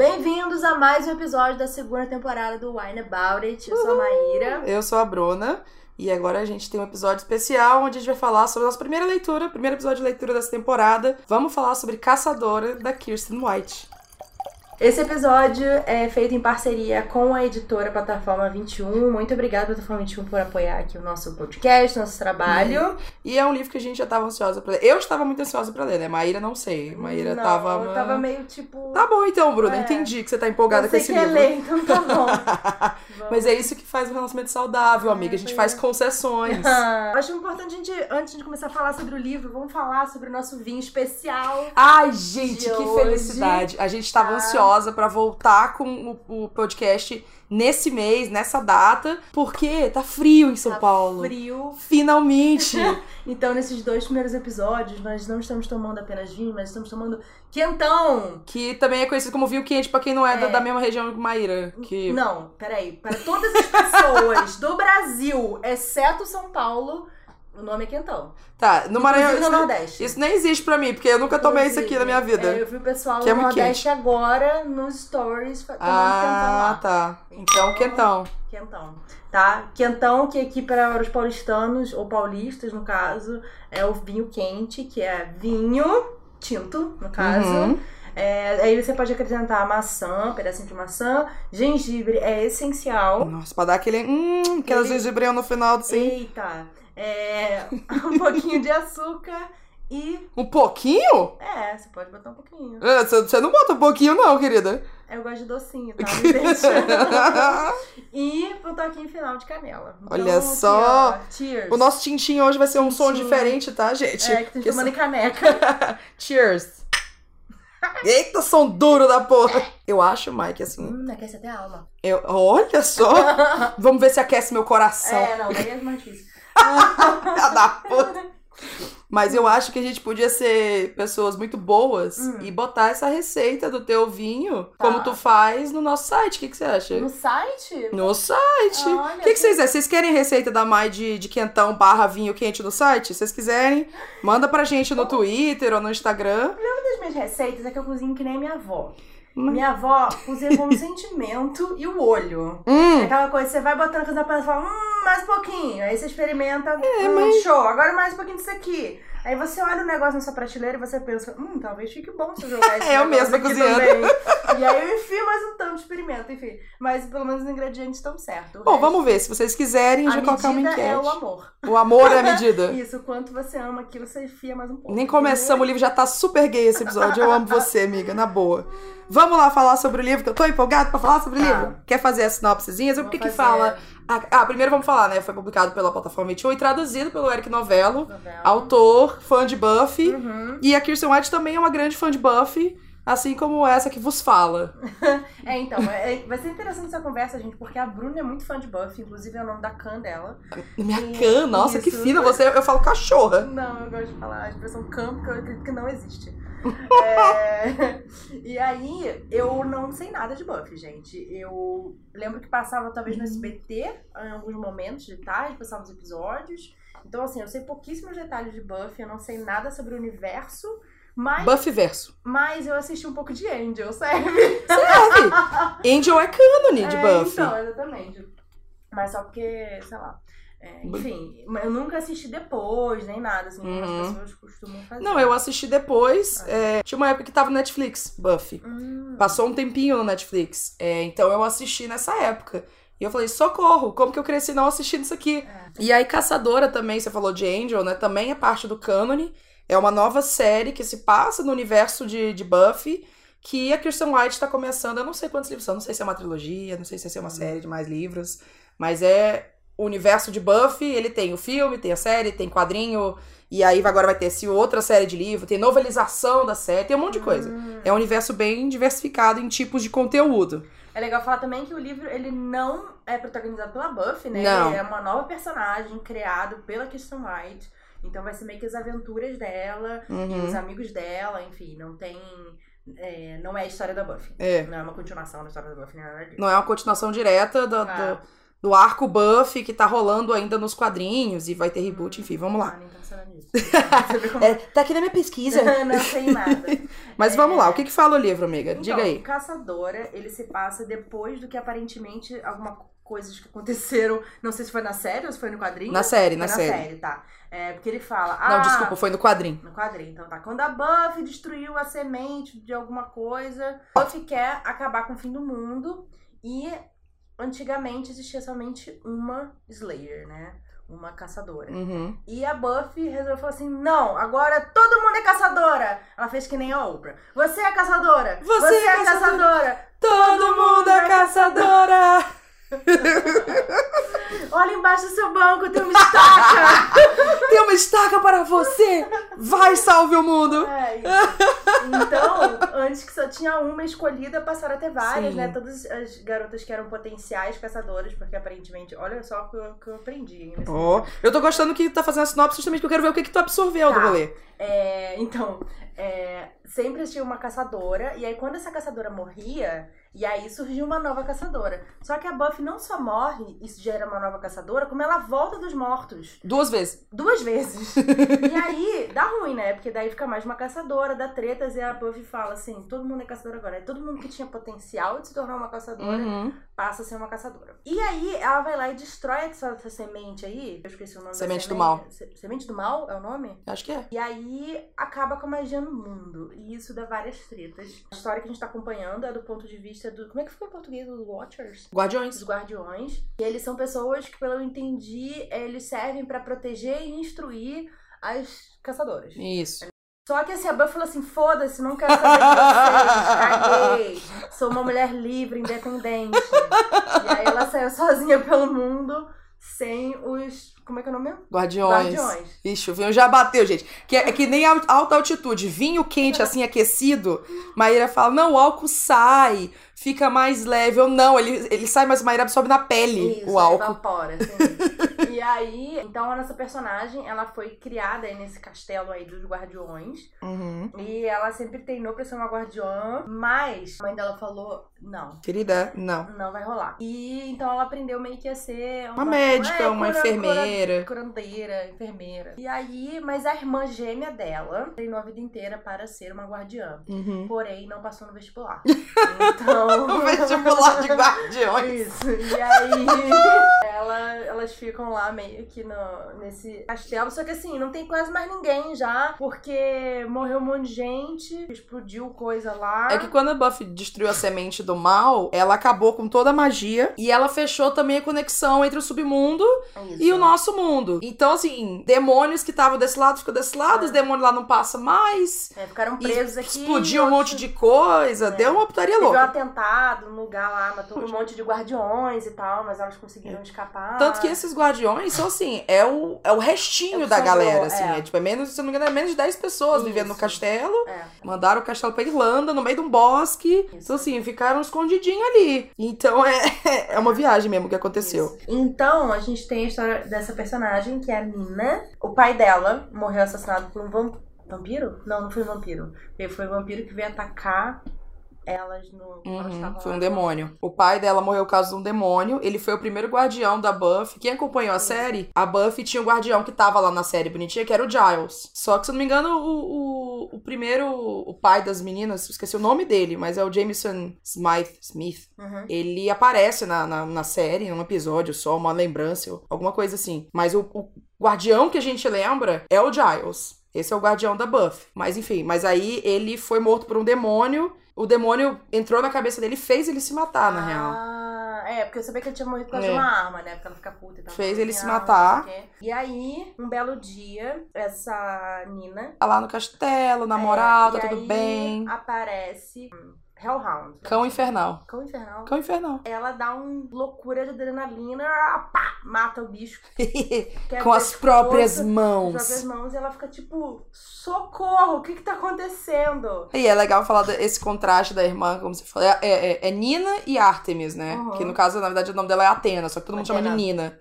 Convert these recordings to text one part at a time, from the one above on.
Bem-vindos a mais um episódio da segunda temporada do Wine About It. Eu sou a Maíra. Eu sou a Bruna. E agora a gente tem um episódio especial onde a gente vai falar sobre a nossa primeira leitura, primeiro episódio de leitura dessa temporada. Vamos falar sobre Caçadora, da Kirsten White. Esse episódio é feito em parceria com a editora Plataforma 21. Muito obrigada, Plataforma 21, por apoiar aqui o nosso podcast, nosso trabalho. E é um livro que a gente já estava ansiosa pra ler. Eu estava muito ansiosa pra ler, né? Maíra não sei. Maíra não, tava. Eu tava meio tipo. Tá bom então, Bruna. É. Entendi que você tá empolgada eu com esse livro. ler, então tá bom. Mas é isso que faz um relacionamento saudável, amiga. A gente faz é. concessões. Ah, acho importante a gente, antes de começar a falar sobre o livro, vamos falar sobre o nosso vinho especial. Ai, gente, que hoje, felicidade. A gente tava tá? ansiosa pra voltar com o, o podcast nesse mês, nessa data, porque tá frio em São Tá Paulo. Frio. Finalmente! Então, nesses dois primeiros episódios, nós não estamos tomando apenas vinho, mas estamos tomando quentão. que também é conhecido como vinho quente pra quem não é, Da, É. da mesma região que Maíra. Que... Não, peraí. Para todas as pessoas do Brasil, exceto São Paulo, o nome é quentão. Tá, no Maranhão. Inclusive Isso, no Nordeste. isso nem existe pra mim, porque eu nunca tomei isso aqui na minha vida. É, eu vi o pessoal Que é no muito Nordeste agora nos stories tomando quentão ah, tá. Então, quentão. Quentão. Tá? Quentão, que aqui para os paulistanos, ou paulistas no caso, é o vinho quente, que é vinho tinto, no caso. Uhum. É, aí você pode acrescentar maçã, pedacinho de maçã, gengibre é essencial. Nossa, pra dar aquele. Hum, aquela Aquele- gengibrinha no final, assim. Eita! É, um pouquinho de açúcar e. Um pouquinho? É, você pode botar um pouquinho. É, Você não bota um pouquinho, não, querida. Eu gosto de docinho, tá? E um toquinho final de canela. Então, Olha aqui, só. ó, cheers. o nosso tintim hoje vai ser um som Tintim. diferente, tá, gente? É, que Porque tomando em caneca. Cheers! Eita, som duro da porra! Eu acho, Mike, assim. hum, aquece até a alma. Eu, olha só! Vamos ver se aquece meu coração. É, não, daí é mais difícil. Da puta. Mas eu acho que a gente podia ser pessoas muito boas Hum. e botar essa receita do teu vinho, Tá. como tu faz, no nosso site. O que, que você acha? No site? No site. O que, que vocês acham? Vocês querem receita da Mai de, de quentão barra vinho quente no site? Se vocês quiserem, manda pra gente no Twitter ou no Instagram. Uma das minhas receitas é que eu cozinho que nem minha avó. Hum. Minha avó cozinha com o sentimento e o olho. É Hum, aquela coisa, você vai botando coisa pra e fala, hum, mais um pouquinho. Aí você experimenta, É, hum, show, agora mais um pouquinho disso aqui. Aí você olha o negócio na sua prateleira e você pensa, hum, talvez fique bom se eu jogar esse É, eu mesma cozinhando. E aí eu enfio mais um tanto, experimento, enfim. Mas pelo menos os ingredientes estão certos. Bom, resto- vamos ver. Se vocês quiserem, a vai colocar uma medida enquete. é o amor. O amor é a medida. Isso, o quanto você ama aquilo, você enfia mais um pouco. Nem começamos, o livro já tá super gay esse episódio. Eu amo você, amiga, na boa. Vamos lá falar sobre o livro, que eu tô empolgada pra falar sobre o Tá. livro. Quer fazer a sinopsezinha? O que que fazer fala? Ah, ah, primeiro vamos falar, né? Foi publicado pela plataforma 21 e traduzido pelo Eric Novello, novela. autor, fã de Buffy. Uhum. E a Kirsten White também é uma grande fã de Buffy, assim como essa que vos fala. É, então, é- vai ser interessante essa conversa, gente, porque a Bruna é muito fã de Buffy, inclusive é o nome da Khan dela. Minha E- cã, nossa, que isso. fina. Você, eu falo cachorra. Não, eu gosto de falar a expressão Khan, porque eu acredito que não existe. É, E aí, eu não sei nada de Buffy, gente. Eu lembro que passava talvez no SBT, em alguns momentos de tarde, passava os episódios. Então, assim, eu sei pouquíssimos detalhes de Buffy, eu não sei nada sobre o universo, mas, Buffy verso. mas eu assisti um pouco de Angel, serve? Serve! Angel é cânone de É, Buffy. Então, exatamente. Mas só porque, sei lá. é, enfim, eu nunca assisti depois, nem nada, assim, como Uhum. as pessoas costumam fazer. Não, eu assisti depois. é, tinha uma época que tava no Netflix, Buffy. Hum, Passou um tempinho no Netflix. É, então eu assisti nessa época. E eu falei, socorro, como que eu cresci não assistindo isso aqui? É. E aí, Caçadora também, você falou de Angel, né? Também é parte do cânone. É uma nova série que se passa no universo de, de Buffy. Que a Kirsten White tá começando. Eu não sei quantos livros são, não sei se é uma trilogia, não sei se é uma série de mais livros. Mas é o universo de Buffy. Ele tem o filme, tem a série, tem quadrinho. E aí agora vai ter esse outra série de livro, tem novelização da série, tem um monte de coisa. Hum. É um universo bem diversificado em tipos de conteúdo. É legal falar também que o livro, ele não é protagonizado pela Buffy, né? Não. Ele é uma nova personagem criado pela Kirsten White. Então vai ser meio que as aventuras dela e Uhum. os amigos dela, enfim, não tem... é, não é a história da Buffy. É. Não é uma continuação da história da Buffy, disso. Não é uma continuação direta do, Ah. do- do arco Buffy que tá rolando ainda nos quadrinhos e vai ter reboot, enfim, vamos lá. Ah, como- É, tá aqui na minha pesquisa. não sei nada. Mas vamos lá, o que que fala o livro, amiga? Então, Diga aí. Caçadora, ele se passa depois do que aparentemente alguma coisas que aconteceram, não sei se foi na série ou se foi no quadrinho. Na série, Foi na série. tá. É, porque ele fala, ah, Não, desculpa, foi no quadrinho. no quadrinho, então tá. Quando a Buffy destruiu a semente de alguma coisa, Buffy quer acabar com o fim do mundo e antigamente existia somente uma Slayer, né? Uma caçadora. Uhum. E a Buffy resolveu falar assim: não, agora todo mundo é caçadora. Ela fez que nem a Oprah. Você é caçadora! Você é é caçadora! Todo mundo é caçadora! Olha embaixo do seu banco, tem uma estaca! Tem uma estaca para você! Vai, salve o mundo! É. Então, antes que só tinha uma escolhida, passaram a ter várias, Sim. né? Todas as garotas que eram potenciais caçadoras, porque aparentemente, olha só o que eu, que eu aprendi. Ó, eu tô gostando que tá fazendo a sinopse justamente porque eu quero ver o que, que tu absorveu do Tá. rolê. É, então, é, sempre tinha uma caçadora, e aí quando essa caçadora morria, e aí surgiu uma nova caçadora. Só que a Buffy não só morre e gera uma nova caçadora, como ela volta dos mortos. Duas vezes. Duas vezes. e aí, dá ruim, né? Porque daí fica mais uma caçadora, dá tretas, e a Buffy fala assim: todo mundo é caçador agora. Aí todo mundo que tinha potencial de se tornar uma caçadora Uhum. passa a ser uma caçadora. E aí, ela vai lá e destrói essa, essa semente aí. Eu esqueci o nome Semente da do semente. mal. Se- Semente do mal é o nome? Acho que é. E aí acaba com a magia no mundo. E isso dá várias tretas. A história que a gente tá acompanhando é do ponto de vista do. Como é que ficou em português? Os Watchers? Guardiões. Os guardiões. E eles são pessoas que, pelo que eu entendi, eles servem pra proteger e instruir as caçadoras. Isso. Só que assim, a Buffy falou assim: foda-se, não quero saber de vocês, caguei. Sou uma mulher livre, independente. e aí ela saiu sozinha pelo mundo, sem os. Como é que é o nome? mesmo? Guardiões. Guardiões. Ixi, o vinho já bateu, gente. Que é, é que nem al- alta altitude. Vinho quente, assim, aquecido. Maíra fala, não, o álcool sai, fica mais leve. Eu não, ele, ele sai, mas Maíra absorve na pele Isso, o álcool. evapora, assim. e aí, então a nossa personagem, ela foi criada aí nesse castelo aí dos guardiões. Uhum. E ela sempre treinou pra ser uma guardiã, mas a mãe dela falou, não. Querida, não. Não vai rolar. E então ela aprendeu meio que a ser Uma médica, uma enfermeira. cura- curandeira, enfermeira. E aí, mas a irmã gêmea dela treinou a vida inteira para ser uma guardiã. Uhum. Porém, não passou no vestibular. Então. O vestibular de guardiões. Isso. E aí, ela, elas ficam lá meio que no, nesse castelo. Só que assim, não tem quase mais ninguém já, porque morreu um monte de gente, explodiu coisa lá. É que quando a Buffy destruiu a semente do mal, ela acabou com toda a magia e ela fechou também a conexão entre o submundo Isso. e o nosso mundo. Então, assim, demônios que estavam desse lado ficam desse lado, É. os demônios lá não passam mais. É, ficaram E presos aqui. explodiu um monte de coisa, É. deu uma putaria Teve um louca. Atentado no lugar lá, matou um monte de guardiões e tal, mas elas conseguiram escapar. Tanto que esses guardiões são assim, é o, é o restinho É o da galera, assim. é. É. tipo, é menos, se não me engano, é menos de 10 pessoas vivendo no Isso. castelo. É. Mandaram o castelo pra Irlanda, no meio de um bosque. Isso. Então, assim, ficaram escondidinhos ali. Então, é, é uma viagem mesmo que aconteceu. Isso. Então, a gente tem a história dessa personagem, que é a Nina. O pai dela morreu assassinado por um vam- vampiro? Não, não foi um vampiro. Ele foi um vampiro que veio atacar elas no. elas Uhum, estavam foi lá. um demônio. O pai dela morreu por causa de um demônio. Ele foi o primeiro guardião da Buffy. Quem acompanhou a Isso. série, a Buffy tinha um guardião que tava lá na série bonitinha, que era o Giles. Só que, se eu não me engano, o, o, o primeiro, o pai das meninas, esqueci o nome dele, mas é o Jameson Smith. Smith. Uhum. Ele aparece na, na, na série, num episódio só, uma lembrança, alguma coisa assim. Mas o, o guardião que a gente lembra é o Giles. Esse é o guardião da Buffy. Mas enfim, mas aí ele foi morto por um demônio. O demônio entrou na cabeça dele e fez ele se matar, na real. Ah, é, porque eu sabia que ele tinha morrido por causa É. de uma arma, né? Porque ela fica puta e tal. Fez ele se Ah, matar. não sei o quê. E aí, um belo dia, essa Nina. Tá lá no castelo, na moral, é, tá tudo bem. Aparece hum, Hellhound. Cão infernal. Cão infernal. Cão infernal. Ela dá um loucura de adrenalina, pá, mata o bicho. Com as próprias Com as próprias mãos. mãos e ela fica tipo, socorro, o que que tá acontecendo? E é legal falar desse contraste da irmã, como você falou. É, é- é Nina e Artemis, né? Uhum. Que no caso, na verdade, o nome dela é Atena, só que todo mundo chama de Atena. Nina.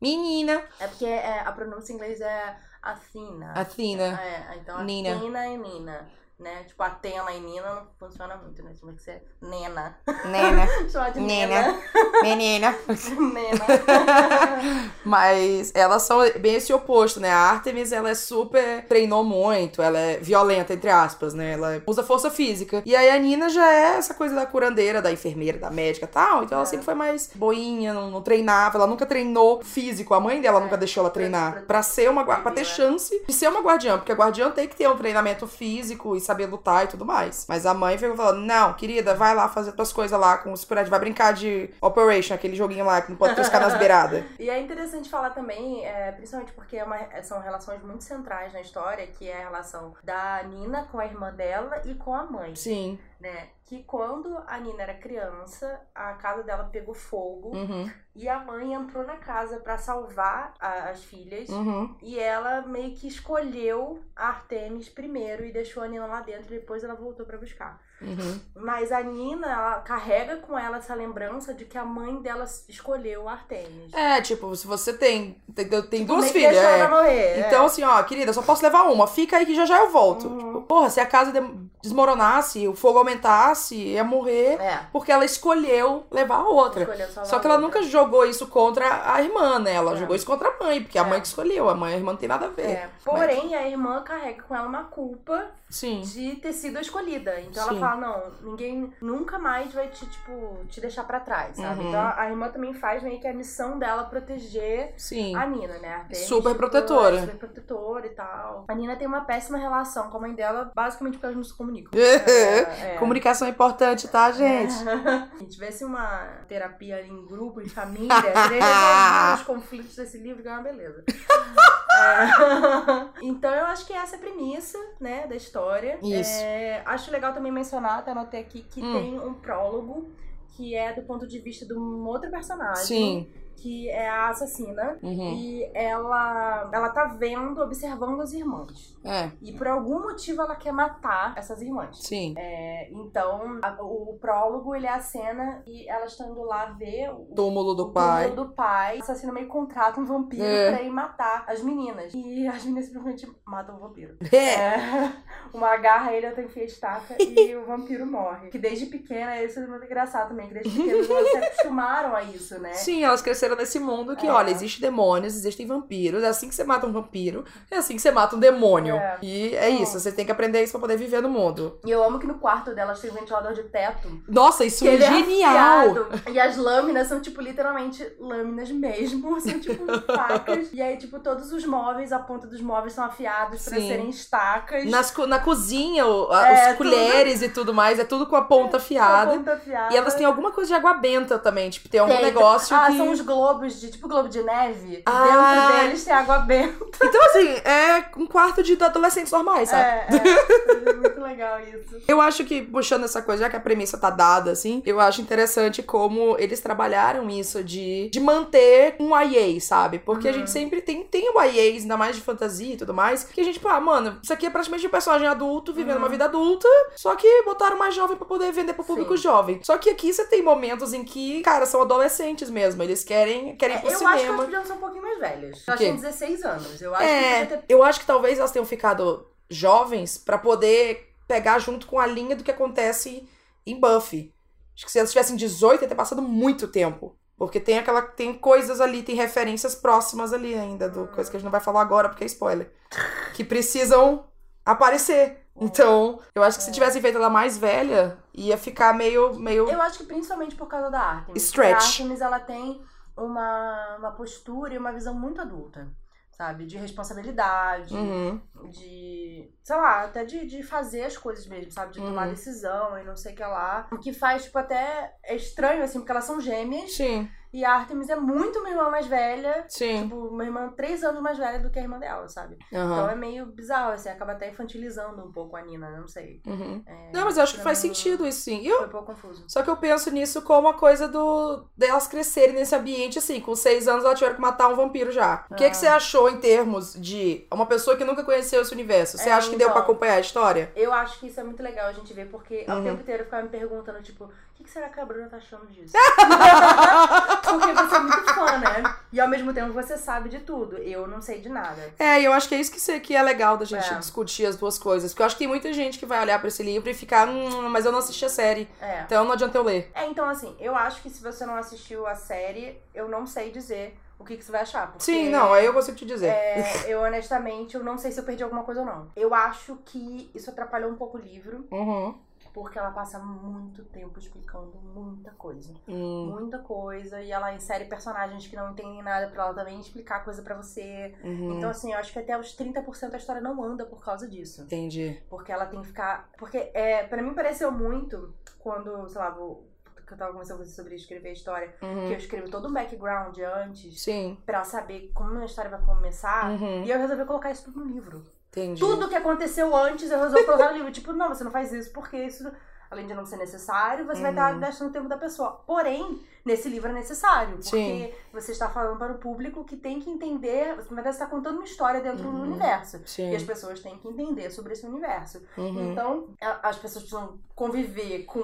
Menina. É porque é, a pronúncia em inglês é Athena. Athena. É, então Nina. Athena e Nina. Né? Tipo, Atena e Nina não funciona muito, né? Tinha que ser Nena. Nena. Chamar de Nena. Nena. Menina. Nena. Mas elas são bem esse oposto, né? A Artemis, ela é super. treinou muito, ela é violenta, entre aspas, né? Ela usa força física. E aí a Nina já é essa coisa da curandeira, da enfermeira, da médica e tal. Então ela É. sempre foi mais boinha, não, não treinava. Ela nunca treinou físico. A mãe dela É. nunca deixou ela Pra- treinar. pra- Pra ser uma pra ter chance de ser uma guardiã. Porque a guardiã tem que ter um treinamento físico e saber lutar e tudo mais. Mas a mãe ficou falando: não, querida, vai lá fazer tuas coisas lá com os Spirit. Vai brincar de Operation, aquele joguinho lá que não pode toscar nas beiradas. E é interessante falar também, é, principalmente porque é uma- são relações muito centrais na história, que é a relação da Nina com a irmã dela e com a mãe, Sim. né? Que quando a Nina era criança, a casa dela pegou fogo Uhum. e a mãe entrou na casa pra salvar a- as filhas. Uhum. E ela meio que escolheu a Artemis primeiro e deixou a Nina lá dentro e depois ela voltou pra buscar. Uhum. Mas a Nina, ela carrega com ela essa lembrança de que a mãe dela escolheu a Artemis. É, tipo, se você tem. Tem, tem duas Meio que filhas. é. morrer. Então, assim, ó, querida, só posso levar uma. Fica aí que já já eu volto. Uhum. Tipo, porra, se a casa de- desmoronasse, o fogo aumentasse, ia morrer. é. É. Porque ela escolheu levar a outra. Só que ela outra. nunca jogou isso contra a irmã, né? Ela É. jogou isso contra a mãe, porque a É. mãe que escolheu. A mãe e a irmã não tem nada a ver. É. Porém, a irmã carrega com ela uma culpa Sim. de ter sido escolhida. Então Sim. ela fala, não, ninguém nunca mais vai te, tipo, te deixar pra trás, sabe? Uhum. Então a irmã também faz meio que a missão dela proteger Sim. a Nina, né? A Super protetora. é super protetora e tal. A Nina tem uma péssima relação com a mãe dela, basicamente porque elas não se comunicam. É, é. Comunicação é importante, tá, gente? Se tivesse uma terapia ali em grupo, em família, teria resolvido os conflitos desse livro, que é uma beleza. É. Então eu acho que essa é a premissa, né, da história. Isso. É, acho legal também mencionar, até anotei aqui, que Hum. tem um prólogo que é do ponto de vista de um outro personagem. Sim. Que é a assassina. Uhum. E ela, ela tá vendo, observando as irmãs. É, E por algum motivo ela quer matar essas irmãs. sim. É, então, a- o prólogo, ele é a cena e elas estão indo lá ver o Túmulo do o pai. túmulo do pai. O assassino meio contrata um vampiro É. pra ir matar as meninas. E as meninas simplesmente matam o vampiro. É. É, uma agarra ele, outra enfia a estaca e o vampiro morre. Que desde pequena, isso é muito engraçado também, que desde pequena elas se acostumaram a isso, né? Sim, elas cresceram nesse mundo que, É. olha, existem demônios, existem vampiros. É assim que você mata um vampiro, é assim que você mata um demônio. É. E é isso, você tem que aprender isso pra poder viver no mundo. E eu amo que no quarto delas tem um ventilador de teto. Nossa, isso é ele genial! E as lâminas são, tipo, literalmente lâminas mesmo. São, tipo, facas. E aí, tipo, todos os móveis, a ponta dos móveis são afiados pra Sim. serem estacas. Nas na cozinha, É, os colheres e tudo mais, é tudo com a ponta Com a afiada. ponta afiada. E elas têm alguma coisa de água benta também, tipo, tem algum Tem. negócio Ah, que... são os globos de, tipo, globo de neve. Ah. Dentro deles tem água benta. Então, assim, é um quarto de adolescentes normais, sabe? É, é. É muito legal isso. Eu acho que, puxando essa coisa, já que a premissa tá dada, assim, eu acho interessante como eles trabalharam isso de, de manter um YA, sabe? Porque a Uhum. gente sempre tem, tem o YAs, ainda mais de fantasia e tudo mais, que a gente, pô, ah, mano, isso aqui é praticamente um personagem adulto vivendo Uhum. uma vida adulta, só que botaram mais jovem pra poder vender pro público Sim. jovem. Só que aqui você tem momentos em que, cara, são adolescentes mesmo, eles querem, querem ir É, pro eu acho que elas cinema. podiam ser um pouquinho mais velhas. Elas têm 16 anos. Eu acho que É, podia ter. eu acho que talvez elas tenham ficado jovens pra poder pegar junto com a linha do que acontece em Buffy. Acho que se elas tivessem 18, ia ter passado muito tempo. Porque tem aquela. Tem coisas ali, tem referências próximas ali ainda, do coisa que a gente não vai falar agora, porque é spoiler. Que precisam aparecer. Então, eu acho que se tivessem feito ela mais velha, ia ficar meio. meio... Eu acho que principalmente por causa da Artemis. Stretch. A Artemis, ela tem uma, uma postura e uma visão muito adulta. Sabe? De responsabilidade, Uhum. de. sei lá, até de, de fazer as coisas mesmo, sabe? De tomar Uhum. decisão e não sei o que lá. O que faz, tipo, até. É estranho, assim, porque elas são gêmeas. Sim, E a Artemis é muito uma irmã mais velha. sim. Tipo, uma irmã três anos mais velha do que a irmã dela, sabe? Aham. Então é meio bizarro, assim, acaba até infantilizando um pouco a Nina, não sei. Uhum. É, Não, mas eu acho que faz sentido isso sim. Eu, Foi um pouco confuso. Só que eu penso nisso como a coisa do delas crescerem nesse ambiente, assim. Com seis anos ela tiveram que matar um vampiro já. O que, Ah. que você achou em termos de uma pessoa que nunca conheceu esse universo? Você É, acha que deu pra então. acompanhar a história? Eu acho que isso é muito legal a gente ver, porque ao Uhum. tempo inteiro eu ficava me perguntando, tipo, o que, que será que a Bruna tá achando disso? Porque você é muito fã, né? E ao mesmo tempo você sabe de tudo. Eu não sei de nada. É, e eu acho que é isso que, que é legal da gente É. discutir as duas coisas. Porque eu acho que tem muita gente que vai olhar pra esse livro e ficar, hum, mas eu não assisti a série. É. Então não adianta eu ler. É, então assim, eu acho que se você não assistiu a série, eu não sei dizer o que, que você vai achar. Porque... Sim, não, aí eu consigo te dizer. É, eu honestamente, eu não sei se eu perdi alguma coisa ou não. Eu acho que isso atrapalhou um pouco o livro, Uhum. Porque ela passa muito tempo explicando muita coisa. Hum, Muita coisa, e ela insere personagens que não entendem nada pra ela também explicar coisa pra você. uhum. Então, assim, eu acho que até os 30% a história não anda por causa disso. Entendi. Porque ela tem que ficar. Porque é, para mim pareceu muito quando, sei lá, vou. Que eu tava conversando com você sobre escrever a história, que Uhum. eu escrevo todo um background antes Sim. pra saber como a história vai começar. Uhum. E eu resolvi colocar isso tudo no livro. Entendi. Tudo que aconteceu antes eu resolvi colocar no livro. Tipo, não, você não faz isso porque isso, além de não ser necessário, você vai estar Uhum. gastando o tempo da pessoa. Porém, nesse livro é necessário. Porque Sim. você está falando para o público que tem que entender. Você, está contando uma história dentro do Uhum. universo. Sim. E as pessoas têm que entender sobre esse universo. Uhum. Então, as pessoas precisam conviver com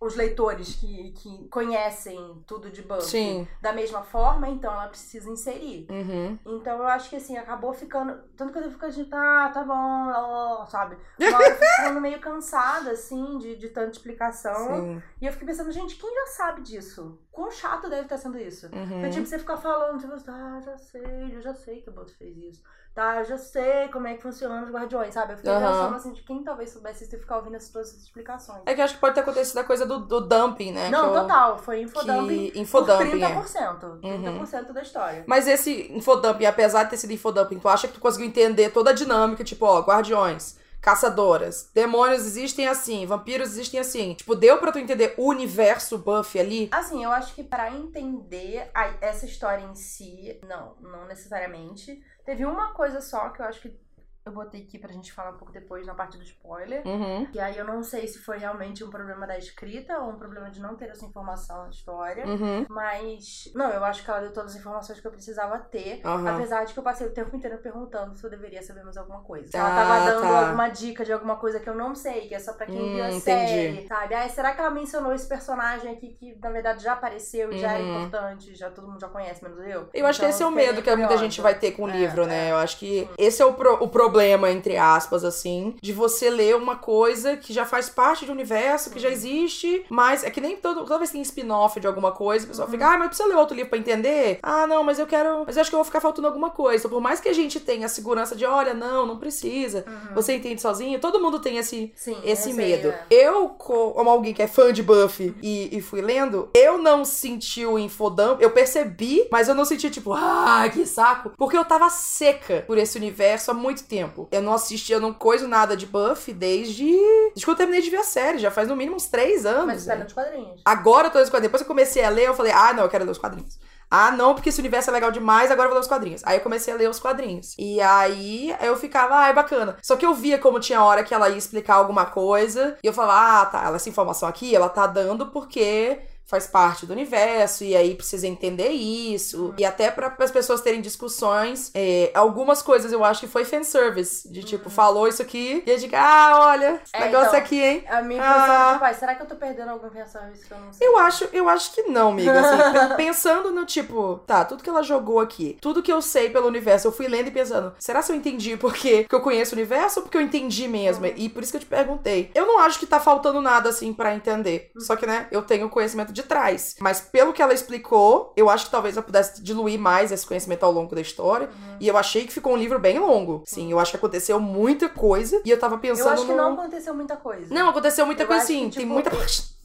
os leitores que, que conhecem tudo de Buffy Sim. da mesma forma, então ela precisa inserir. Uhum. Então eu acho que assim, acabou ficando. Tanto que eu fico assim, tá, tá bom, ó, sabe? Uma hora eu fico ficando meio cansada, assim, de, de tanta explicação. Sim. E eu fiquei pensando, gente, quem já sabe disso? Quão chato deve estar sendo isso? Uhum. Porque, tipo, você ficar falando, tipo, tá, já sei, eu já sei que o Buffy fez isso. Tá, eu já sei como é que funciona os guardiões, sabe? Eu fiquei Aham. pensando assim, de quem talvez soubesse isso e ficar ouvindo essas, todas explicações. É que eu acho que pode ter acontecido a coisa do, do dumping, né? Não, que total, foi infodumping Que... Infodumping, por é. 30%. 30% da história. Mas esse infodumping, apesar de ter sido infodumping, tu acha que tu conseguiu entender toda a dinâmica, tipo, ó, guardiões, caçadoras, demônios existem assim, vampiros existem assim. Tipo, deu pra tu entender o universo Buffy ali? Assim, eu acho que pra entender a- essa história em si, não, não necessariamente. Teve uma coisa só que eu acho que eu botei aqui pra gente falar um pouco depois na parte do spoiler. Uhum. E aí eu não sei se foi realmente um problema da escrita ou um problema de não ter essa informação na história. Uhum. Mas, não, eu acho que ela deu todas as informações que eu precisava ter. Aham. Apesar de que eu passei o tempo inteiro perguntando se eu deveria saber mais alguma coisa. Se Ah, ela tava dando tá. alguma dica de alguma coisa que eu não sei, que é só pra quem Hum, viu a entendi. série, sabe? Ah, será que ela mencionou esse personagem aqui que na verdade já apareceu já é Uhum. importante, já todo mundo já conhece, menos eu? Eu acho que Então, esse é o medo que muita gente vai ter com o É, livro, né? é. Eu acho que esse é o, pro- o problema, entre aspas, assim, de você ler uma coisa que já faz parte do universo, que já Uhum. existe, mas é que nem todo, toda vez que tem spin-off de alguma coisa, o pessoal Uhum. fica, ah, mas precisa ler outro livro pra entender? Ah, não, mas eu quero. Mas eu acho que eu vou ficar faltando alguma coisa. Então, por mais que a gente tenha a segurança de, olha, não, não precisa, Uhum. você entende sozinho, todo mundo tem esse, Sim, esse medo. é. Eu, co- como alguém que é fã de Buffy e, e fui lendo, eu não senti o infodump. Eu percebi, mas eu não senti, tipo, ah, que saco. Porque eu tava seca por esse universo há muito tempo. Eu não assisti, eu não coiso nada de Buffy desde. Desde que eu terminei de ver a série. Já faz no mínimo uns três anos. Mas tá né? nos quadrinhos. Agora eu tô lendo os quadrinhos. Depois que eu comecei a ler, eu falei, ah, não, eu quero ler os quadrinhos. Ah, não, porque esse universo é legal demais, agora eu vou ler os quadrinhos. Aí eu comecei a ler os quadrinhos. E aí eu ficava, ah, é bacana. Só que eu via como tinha hora que ela ia explicar alguma coisa. E eu falava, ah, tá, ela- essa informação aqui ela tá dando porque faz parte do universo, e aí precisa entender isso. E até para as pessoas terem discussões. é, algumas coisas eu acho que foi fanservice. De tipo, falou isso aqui, e eu digo, ah, olha, É, negócio então, aqui, hein? A minha Ah. é, ah, será que eu tô perdendo algum fanservice que eu não sei? Eu acho, eu acho que não, amiga. Assim, pe- pensando no tipo, tá, tudo que ela jogou aqui, tudo que eu sei pelo universo, eu fui lendo e pensando, será se eu entendi porque, porque eu conheço o universo ou porque eu entendi mesmo? E por isso que eu te perguntei. Eu não acho que tá faltando nada assim pra entender. Só que, né, eu tenho conhecimento de trás. Mas pelo que ela explicou, eu acho que talvez eu pudesse diluir mais esse conhecimento ao longo da história. Uhum. E eu achei que ficou um livro bem longo. Sim, eu acho que aconteceu muita coisa e eu tava pensando Eu acho que no... não aconteceu muita coisa. Não, aconteceu muita Eu coisa acho que, sim. Tem tipo, muita.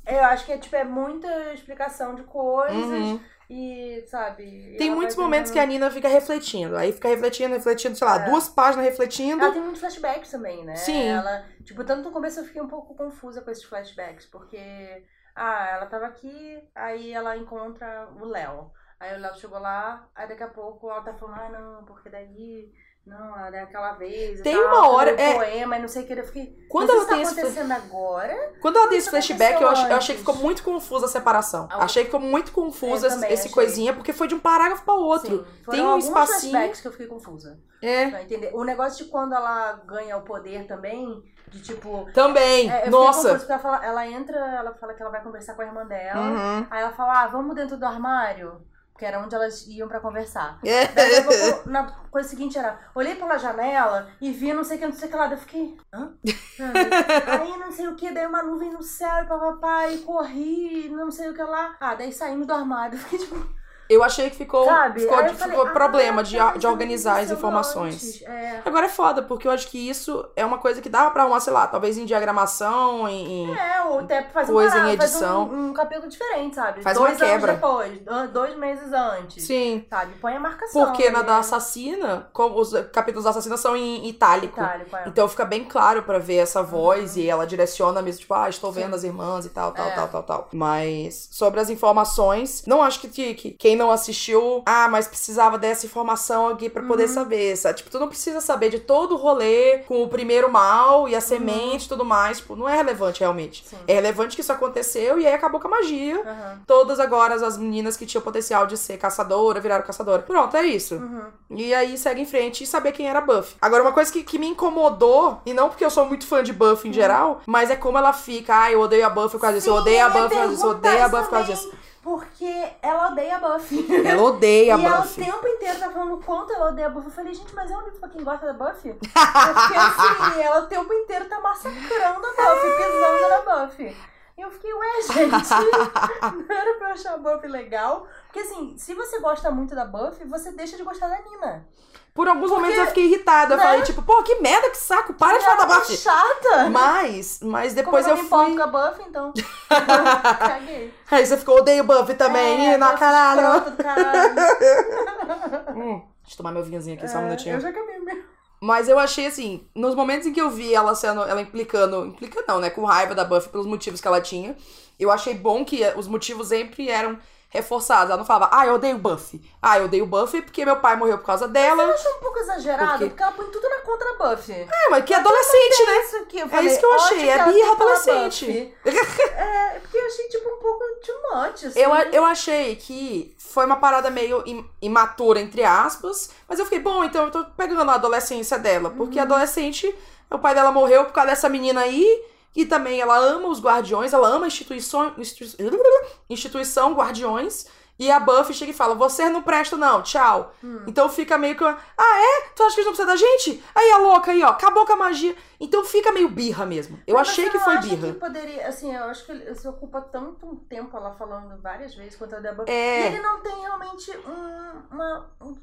Eu acho que é, tipo, é muita explicação de coisas Uhum. e, sabe... Tem ela muitos momentos que a Nina fica refletindo. Aí fica refletindo, refletindo, sei lá, É. duas páginas refletindo. Ela tem muitos flashbacks também, né? Sim. Ela, tipo, tanto no começo eu fiquei um pouco confusa com esses flashbacks, porque, ah, ela tava aqui, aí ela encontra o Léo. Aí o Léo chegou lá, aí daqui a pouco ela tá falando, ah, não, porque daí, não, é daquela vez. Tem tal, uma hora- o é- poema e não sei o que. Eu fiquei. Quando ela tem tá esse acontecendo agora? Quando ela tem esse flashback, eu, ach- eu achei que ficou muito confusa a separação. Ah, Achei que ficou muito confusa esse achei. coisinha, porque foi de um parágrafo pra outro. Sim, Tem um espacinho. flashbacks que eu fiquei confusa. É. Pra entender. O negócio de quando ela ganha o poder também, De tipo. Também. É, Nossa. ela, fala- ela entra, ela fala que ela vai conversar com a irmã dela. Uhum. Aí ela fala, ah, vamos dentro do armário. Que era onde elas iam pra conversar. É. Daí pouco, na coisa seguinte era, olhei pela janela e vi não sei o que, não sei o que lá. Daí eu fiquei, hã? Aí não sei o que, daí uma nuvem no céu e papapá, e corri, não sei o que lá. Ah, daí saímos do armário. Fiquei tipo, Eu achei que ficou, sabe? ficou, ficou falei, problema ah, de, tá, de organizar as aconteceu informações. É. Agora é foda, porque eu acho que isso é uma coisa que dava pra arrumar, sei lá, talvez em diagramação, em. em- É, ou até fazer Coisa em parado, fazer edição. um, um capítulo diferente, sabe? Faz dois uma quebra. anos depois, do- dois meses antes. Sim. Sabe? Põe a marcação. Porque na né? da assassina, como os capítulos da assassina são em itálico. Itálico, é. Então fica bem claro pra ver essa voz e ela direciona mesmo, tipo, ah, estou vendo as irmãs e tal, tal, É. tal, tal, tal. Mas sobre as informações, não acho que, que- que quem não assistiu, ah, mas precisava dessa informação aqui pra poder Uhum. saber, sabe? Tipo, tu não precisa saber de todo o rolê com o primeiro mal e a semente e tudo mais, tipo, não é relevante realmente. Uhum. Sim. É relevante que isso aconteceu e aí acabou com a magia. Aham. Todas agora as meninas que tinham potencial de ser caçadora viraram caçadora. Pronto, é isso. Uhum. E aí segue em frente e saber quem era Buffy. Agora, uma coisa que, que me incomodou, e não porque eu sou muito fã de Buffy em geral, mas é como ela fica. Ah, eu odeio a Buffy por causa disso, eu odeio a ia Buffy por causa disso, eu odeio a Buffy por causa disso. Porque ela odeia a Buffy. Ela odeia a e ela o Buffy. tempo inteiro tá falando o quanto ela odeia a Buffy. Eu falei, gente, mas é um livro pra quem gosta da Buffy? Porque assim, ela o tempo inteiro tá massacrando a Buffy, pisando na Buffy. E eu fiquei, ué, gente, não era pra eu achar a Buffy legal. Porque assim, se você gosta muito da Buffy, você deixa de gostar da Nina. Por alguns Porque- momentos eu fiquei irritada. Eu né? falei, tipo, pô, que merda, que saco, para de falar da é Buffy. chata. Mas, mas depois Como eu eu fui. com a Buffy, então. Caguei. Aí você ficou, odeio Buffy também. É, na caralho. do caralho. Hum, deixa eu tomar meu vinhozinho aqui, só um É, minutinho. Eu já acabei o meu. Mas eu achei assim, nos momentos em que eu vi ela sendo, ela implicando, implicando não, né, com raiva da Buffy pelos motivos que ela tinha, eu achei bom que os motivos sempre eram reforçados. Ela não falava, ah, eu odeio Buffy. Ah, eu odeio Buffy porque meu pai morreu por causa Eu dela. achei um pouco exagerado, Por quê? porque ela põe tudo na conta da Buffy. É, mas que é adolescente, né? Isso aqui, eu É falei, isso que eu achei, é birra adolescente. Buffy. é, porque eu achei, tipo, um pouco too much, assim. Eu, eu achei que foi uma parada meio im- imatura, entre aspas, mas eu fiquei, bom, então eu tô pegando a adolescência dela, porque adolescente, o pai dela morreu por causa dessa menina aí, e também ela ama os guardiões, ela ama a instituição, institu- instituição guardiões, e a Buffy chega e fala, você não presta não, tchau. Hum. Então fica meio que, ah, é? Tu acha que eles não precisam da gente? Aí a louca aí, ó, acabou com a magia. Então fica meio birra mesmo. Eu Mas achei que foi birra. Que poderia, assim, eu acho que ele se ocupa tanto um tempo ela falando várias vezes contra a Buffy. É. E ele não tem realmente um, uma, um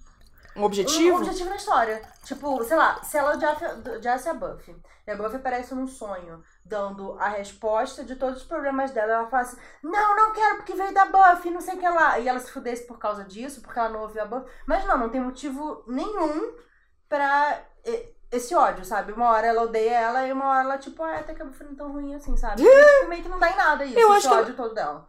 Um objetivo? Um objetivo na história. Tipo, sei lá, se ela odiasse, a Buffy, e a Buffy aparece num sonho, dando a resposta de todos os problemas dela, ela fala assim, não, não quero porque veio da Buffy, não sei o que lá. E ela se fudesse por causa disso, porque ela não ouviu a Buffy. Mas não, não tem motivo nenhum pra esse ódio, sabe? Uma hora ela odeia ela e uma hora ela, tipo, ah, até que a Buffy não é tão ruim assim, sabe? E, tipo, meio que não dá em nada isso, Eu esse acho que ódio todo dela.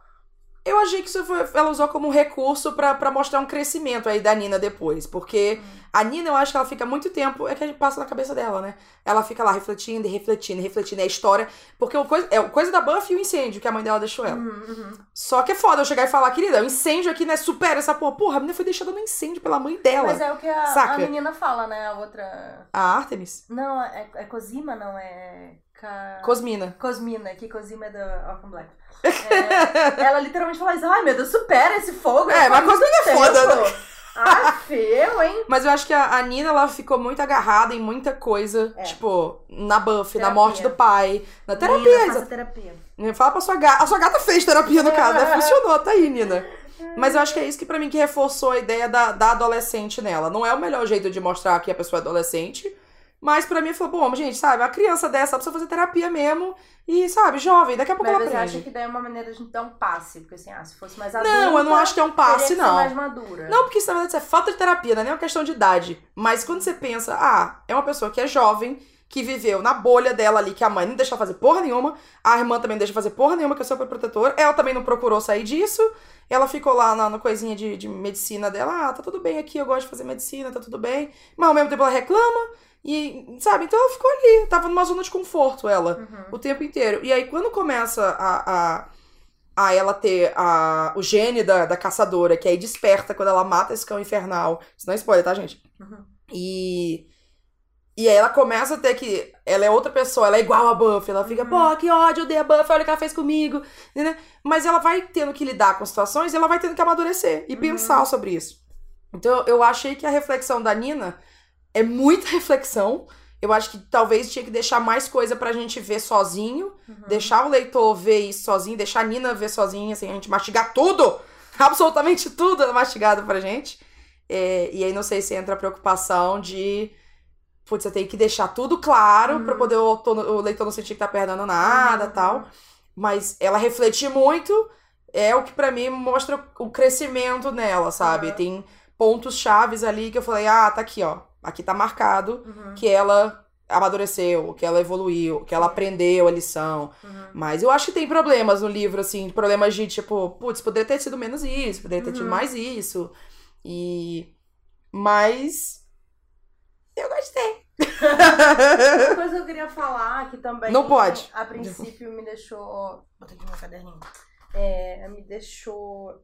Eu achei que isso foi, ela usou como recurso pra, pra mostrar um crescimento aí da Nina depois. Porque a Nina, eu acho que ela fica muito tempo. É que a gente passa na cabeça dela, né? Ela fica lá refletindo e refletindo e refletindo. É a história. Porque o coisa, é o coisa da Buffy e o incêndio que a mãe dela deixou ela. Uhum, uhum. Só que é foda eu chegar e falar, querida, o incêndio aqui, né? Supera essa porra. Porra, a menina foi deixada no incêndio pela mãe dela. Mas é o que a, a menina fala, né? A outra. A Artemis? Não, é, é Cosima, não, é. Ca... Cosmina. Cosmina, que Cosima é da Orphan Black. É, ela literalmente fala isso, ai meu Deus, supera esse fogo. É, mas Cosmina é foda, tempo. Ah, feio, hein? Mas eu acho que a, a Nina, ela ficou muito agarrada em muita coisa. É. Tipo, na Buffy, na Terapia. morte do pai. Na terapia, faça terapia. Fala pra sua gata. A sua gata fez terapia, no caso, né? Funcionou, tá aí, Nina. Mas eu acho que é isso que pra mim que reforçou a ideia da, da adolescente nela. Não é o melhor jeito de mostrar que a pessoa é adolescente. Mas pra mim falou, bom, gente, sabe, a criança dessa precisa fazer terapia mesmo. E, sabe, jovem, daqui a pouco Mas ela você aprende. acha que daí é uma maneira de dar um passe? Porque assim, ah, se fosse mais adulta... Não, eu não acho que é um passe, não. mais madura. Não, porque isso na verdade é falta de terapia, não é nem uma questão de idade. Mas quando você pensa, ah, é uma pessoa que é jovem, que viveu na bolha dela ali, que a mãe não deixa fazer porra nenhuma, a irmã também não deixa fazer porra nenhuma, que é super protetora, ela também não procurou sair disso, ela ficou lá na, na coisinha de, de medicina dela, ah, tá tudo bem aqui, eu gosto de fazer medicina, tá tudo bem, mas ao mesmo tempo ela reclama, e, sabe, então ela ficou ali, tava numa zona de conforto, ela Uhum. o tempo inteiro. E aí, quando começa a, a, a ela ter a, o gene da, da caçadora, que aí desperta quando ela mata esse cão infernal. Isso não é spoiler, tá, gente? Uhum. E E aí ela começa a ter que. Ela é outra pessoa, ela é igual a Buffy. Ela fica, Uhum. pô, que ódio, eu odeio a Buffy, olha o que ela fez comigo. né? Mas ela vai tendo que lidar com situações e ela vai tendo que amadurecer e Uhum. pensar sobre isso. Então eu achei que a reflexão da Nina é muita reflexão. Eu acho que talvez tinha que deixar mais coisa pra gente ver sozinho, Uhum. deixar o leitor ver isso sozinho, deixar a Nina ver sozinha, assim, a gente mastigar tudo, absolutamente tudo mastigado pra gente. É, e aí não sei se entra a preocupação de. Putz, você tem que deixar tudo claro pra Uhum. poder o, o leitor não sentir que tá perdendo nada Uhum. tal. Mas ela refletir muito é o que pra mim mostra o crescimento nela, sabe? Uhum. Tem pontos chaves ali que eu falei, ah, tá aqui, ó. Aqui tá marcado Uhum. que ela amadureceu, que ela evoluiu, que ela aprendeu a lição. Uhum. Mas eu acho que tem problemas no livro, assim, problemas de tipo, putz, poderia ter sido menos isso, poderia ter tido Uhum. mais isso. E. Mas. Eu gostei. Uma coisa que eu queria falar que também. Não pode. A princípio me deixou. Bota aqui meu caderninho. É, me deixou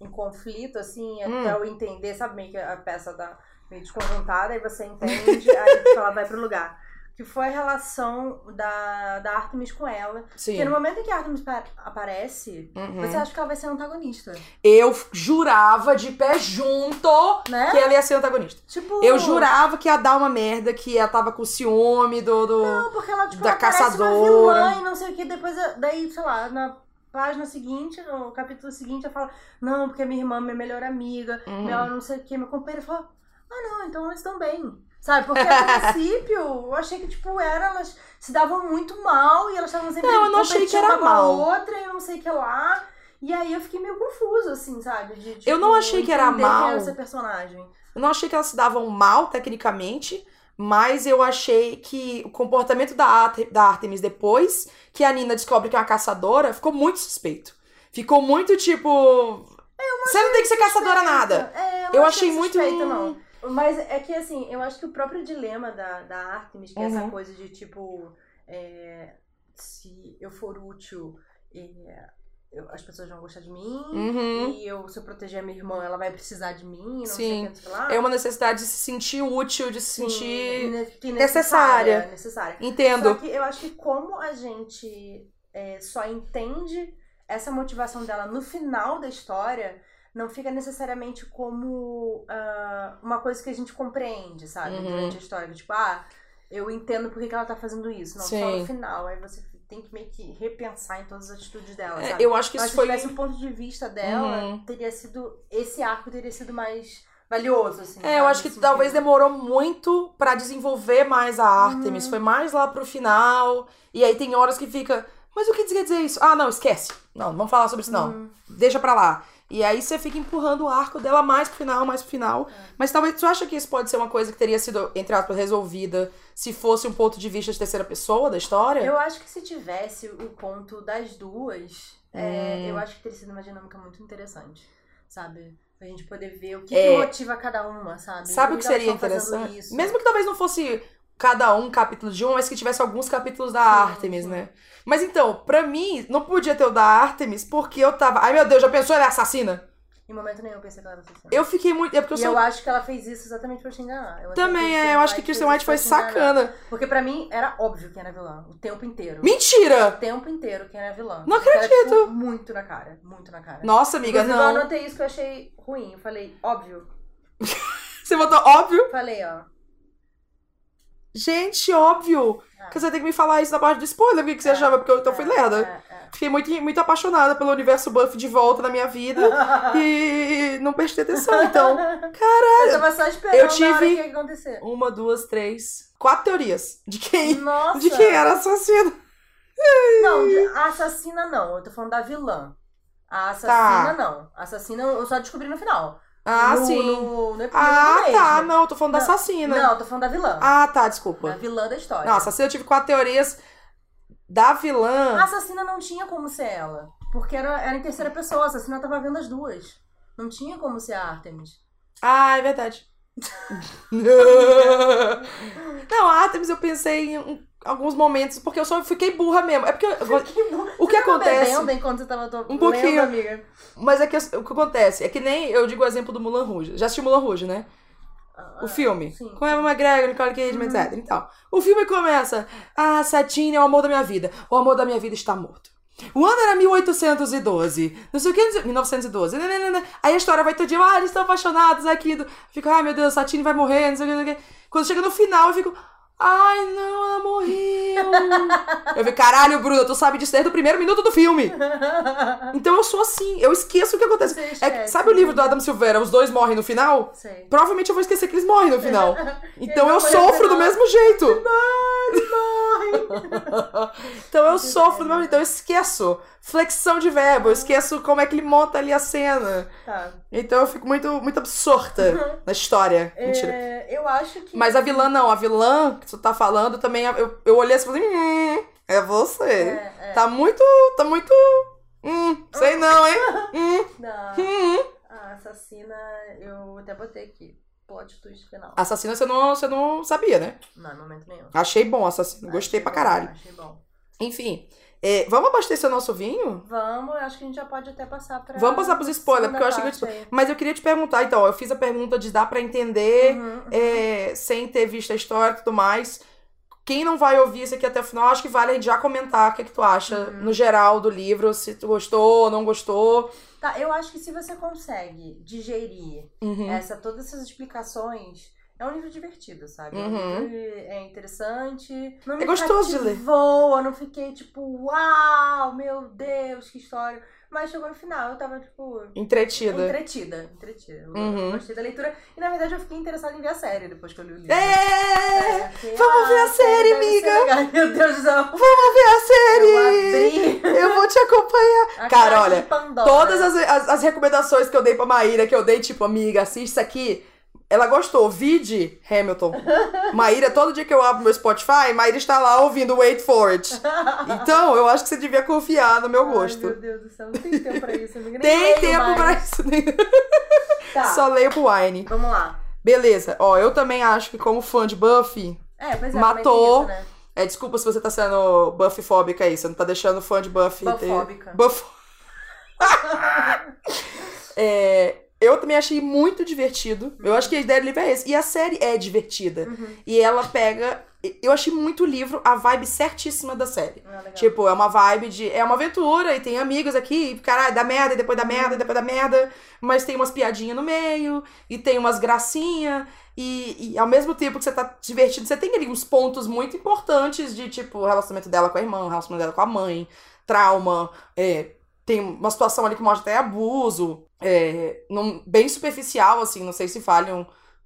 em conflito, assim, Hum. até eu entender, sabe, meio que a peça tá meio desconjuntada, aí você entende, aí ela vai pro lugar. Que foi a relação da, da Artemis com ela. Sim. Porque no momento em que a Artemis pa- aparece, Uhum. você acha que ela vai ser antagonista, Eu jurava de pé junto né? que ela ia ser antagonista. Tipo. Eu jurava que ia dar uma merda, que ela tava com ciúme do. do... Não, porque ela, tipo, da ela caçadora. uma vilã e não sei o que. Depois, daí, sei lá, na página seguinte, no capítulo seguinte, ela fala, não, porque minha irmã é minha melhor amiga, Uhum. não sei o que, meu companheiro falou, ah, não, então elas estão bem. Sabe? Porque a princípio, eu achei que, tipo, era, elas se davam muito mal e elas estavam sempre Não, eu não achei que era mal. outra e não sei o que lá. E aí eu fiquei meio confusa, assim, sabe? De, tipo, Eu não achei que era quem mal. era personagem. Eu não achei que elas se davam mal, tecnicamente, mas eu achei que o comportamento da, Arte- da Artemis depois que a Nina descobre que é uma caçadora ficou muito suspeito. Ficou muito tipo. Você não tem que ser caçadora nada. É, Eu não achei muito. suspeita, não. Mas é que, assim, eu acho que o próprio dilema da, da Artemis, que é essa Uhum. coisa de, tipo, é, se eu for útil, é, eu- as pessoas vão gostar de mim, Uhum. e eu, se eu proteger a minha irmã, ela vai precisar de mim, não Sim. sei o que, sei lá. É uma necessidade de se sentir útil, de se Sim, sentir. necessária. necessária. Só Entendo. que eu acho que como a gente é, só entende essa motivação dela no final da história, não fica necessariamente como ah, uma coisa que a gente compreende, sabe? Uhum. Durante a história. Tipo, ah, eu entendo por que ela tá fazendo isso. Não, só Sim. no final. Aí você tem que meio que repensar em todas as atitudes dela, É, eu acho que isso se foi. tivesse um ponto de vista dela, Uhum. teria sido. Esse arco teria sido mais valioso, assim. É, eu acho que talvez demorou muito pra desenvolver mais a Artemis. Uhum. Foi mais lá pro final. E aí tem horas que fica. Mas o que quer dizer isso? Ah, não, esquece. Não, não vamos falar sobre isso, não. Uhum. Deixa pra lá. E aí você fica empurrando o arco dela mais pro final, mais pro final. É. Mas talvez. Tu acha que isso pode ser uma coisa que teria sido, entre aspas, resolvida se fosse um ponto de vista de terceira pessoa da história? Eu acho que se tivesse o ponto das duas, é, Hum. eu acho que teria sido uma dinâmica muito interessante, sabe? Pra gente poder ver o que, É. que motiva cada uma, sabe? Sabe o que seria interessante? Mesmo que talvez não fosse cada um capítulo de um, mas que tivesse alguns capítulos da Artemis, né? Mas então, pra mim, não podia ter o da Artemis porque eu tava. Ai meu Deus, já pensou ela é assassina? Em momento nenhum eu pensei que ela era assassina. Eu fiquei muito. É porque eu e sou. eu acho que ela fez isso exatamente pra te enganar. Eu Também é, eu acho que Kristen White foi sacana. Porque pra mim era óbvio quem era vilã, o tempo inteiro. Mentira! O tempo inteiro quem era vilã. Não Era, acredito. tipo, muito na cara, muito na cara. Nossa, amiga, Inclusive, eu não. anotei isso que eu achei ruim. Eu falei, óbvio. Você botou óbvio? Falei, ó. Gente, óbvio. Ah. Que você tem que me falar isso na parte do spoiler, o que você É, achava, porque eu então fui é, lerda. é, é. Fiquei muito, muito apaixonada pelo universo Buff de volta na minha vida. e não prestei atenção, então. Eu tava só esperando Eu tive- que acontecer. Uma, duas, três. Quatro teorias de quem, Nossa! de quem era assassino. Não, a assassina não. Eu tô falando da vilã. A assassina não. A assassina eu só descobri no final. Ah, no, sim. No, no epílogo ah, mesmo. tá. Não, eu tô falando da Não, assassina. Não, eu tô falando da vilã. Ah, tá, da desculpa. vilã da história. Não, assassina eu tive quatro teorias da vilã. A assassina não tinha como ser ela. Porque era, era em terceira pessoa. A assassina tava vendo as duas. Não tinha como ser a Artemis. Ah, é verdade. não, a Artemis eu pensei em alguns momentos, porque eu só fiquei burra mesmo. É porque eu- o que acontece. enquanto você tava. Um pouquinho. amiga. Mas é que o que acontece? É que nem eu digo o exemplo do Mulan Rouge. Já assistiu Mulan Rouge, né? Ah, O filme. sim, Com Eva sim. McGregor, Nicole Kidman, Uhum. etc. Então, o filme começa. Ah, Satine é o amor da minha vida. O amor da minha vida está morto. O ano era 1812. Não sei o que, 1912. nananana. Aí a história vai todo dia. Ah, eles estão apaixonados aqui. Fico, ai meu Deus, Satine vai morrer, não sei o que, não sei o que. Quando chega no final, eu fico. Ai, não, ela morreu. eu fico, caralho, Bruno, tu sabe disso desde o primeiro minuto do filme. Então eu sou assim, eu esqueço o que acontece. É, sabe o livro do né? Adam Silveira, Os Dois Morrem no Final? Provavelmente eu vou esquecer que eles morrem no final. Então eu sofro do mesmo jeito. Morre! Então eu sofro do bem. mesmo jeito. Então eu esqueço flexão de verbo, eu esqueço como é que ele monta ali a cena. Tá. Então eu fico muito, muito absorta na história. Mentira. É, eu acho que. Mas a vilã não, a vilã que tu tá falando também, eu, eu olhei assim e falei, hum, é você. É, é. Tá muito, tá muito, hum, sei não, hein? Hum, Não. hum. A assassina, eu até botei aqui. Plot twist final. Assassina você não, você não sabia, né? Não, em momento nenhum. Achei bom assassino, gostei Achei pra bom, caralho. Achei bom. Enfim, é, vamos abastecer o nosso vinho? Vamos, eu acho que a gente já pode até passar pra. Vamos passar pros spoilers, porque eu acho que eu Mas eu queria te perguntar, então, eu fiz a pergunta de dar pra entender, aí. Uhum. é, sem ter visto a história e tudo mais. Quem não vai ouvir isso aqui até o final, acho que vale a gente já comentar o que, é que tu acha, Uhum. no geral, do livro, se tu gostou ou não gostou. Tá, eu acho que se você consegue digerir Uhum. essa, todas essas explicações, é um livro divertido, sabe? Uhum. É um livro é interessante. Não me É gostoso de ler. eu não fiquei tipo, uau, meu Deus, que história. Mas chegou no final, eu tava, tipo, Entretida. entretida. Entretida. Uhum. gostei da leitura. E na verdade eu fiquei interessada em ver a série depois que eu li o livro. É! É, fiquei, Vamos ver a série, amiga. Meu Deus do céu. Vamos ver a série! Eu Eu vou te acompanhar. a Cara, olha. Todas as, as, as recomendações que eu dei pra Maíra, que eu dei, tipo, amiga, assiste isso aqui. Ela gostou. Vide Hamilton. Maíra, todo dia que eu abro meu Spotify, Maíra está lá ouvindo Wait for It. Então, eu acho que você devia confiar no meu Ai, gosto. meu Deus do céu, não tem tempo pra isso. Nem Tem tempo mais. pra isso. né? Tá, Só leio pro Wine. vamos lá. Beleza. Ó, eu também acho que como fã de Buffy... É, pois é, Matou. isso, É, desculpa se você tá sendo Buffy-fóbica aí. Você não tá deixando fã de Buffy... né? ter-. Buff... É, eu também achei muito divertido. Eu acho que a ideia do livro é esse. E a série é divertida. Uhum. E ela pega. Eu achei muito o livro a vibe certíssima da série. Ah. Tipo, é uma vibe de. É uma aventura e tem amigos aqui, e, caralho, dá merda, e depois dá merda, e depois dá merda. Mas tem umas piadinhas no meio, e tem umas gracinhas. E, e ao mesmo tempo que você tá divertido, você tem ali uns pontos muito importantes de, tipo, o relacionamento dela com a irmã, o relacionamento dela com a mãe, trauma, é, tem uma situação ali que mostra até abuso, é, num- bem superficial, assim, não sei se vale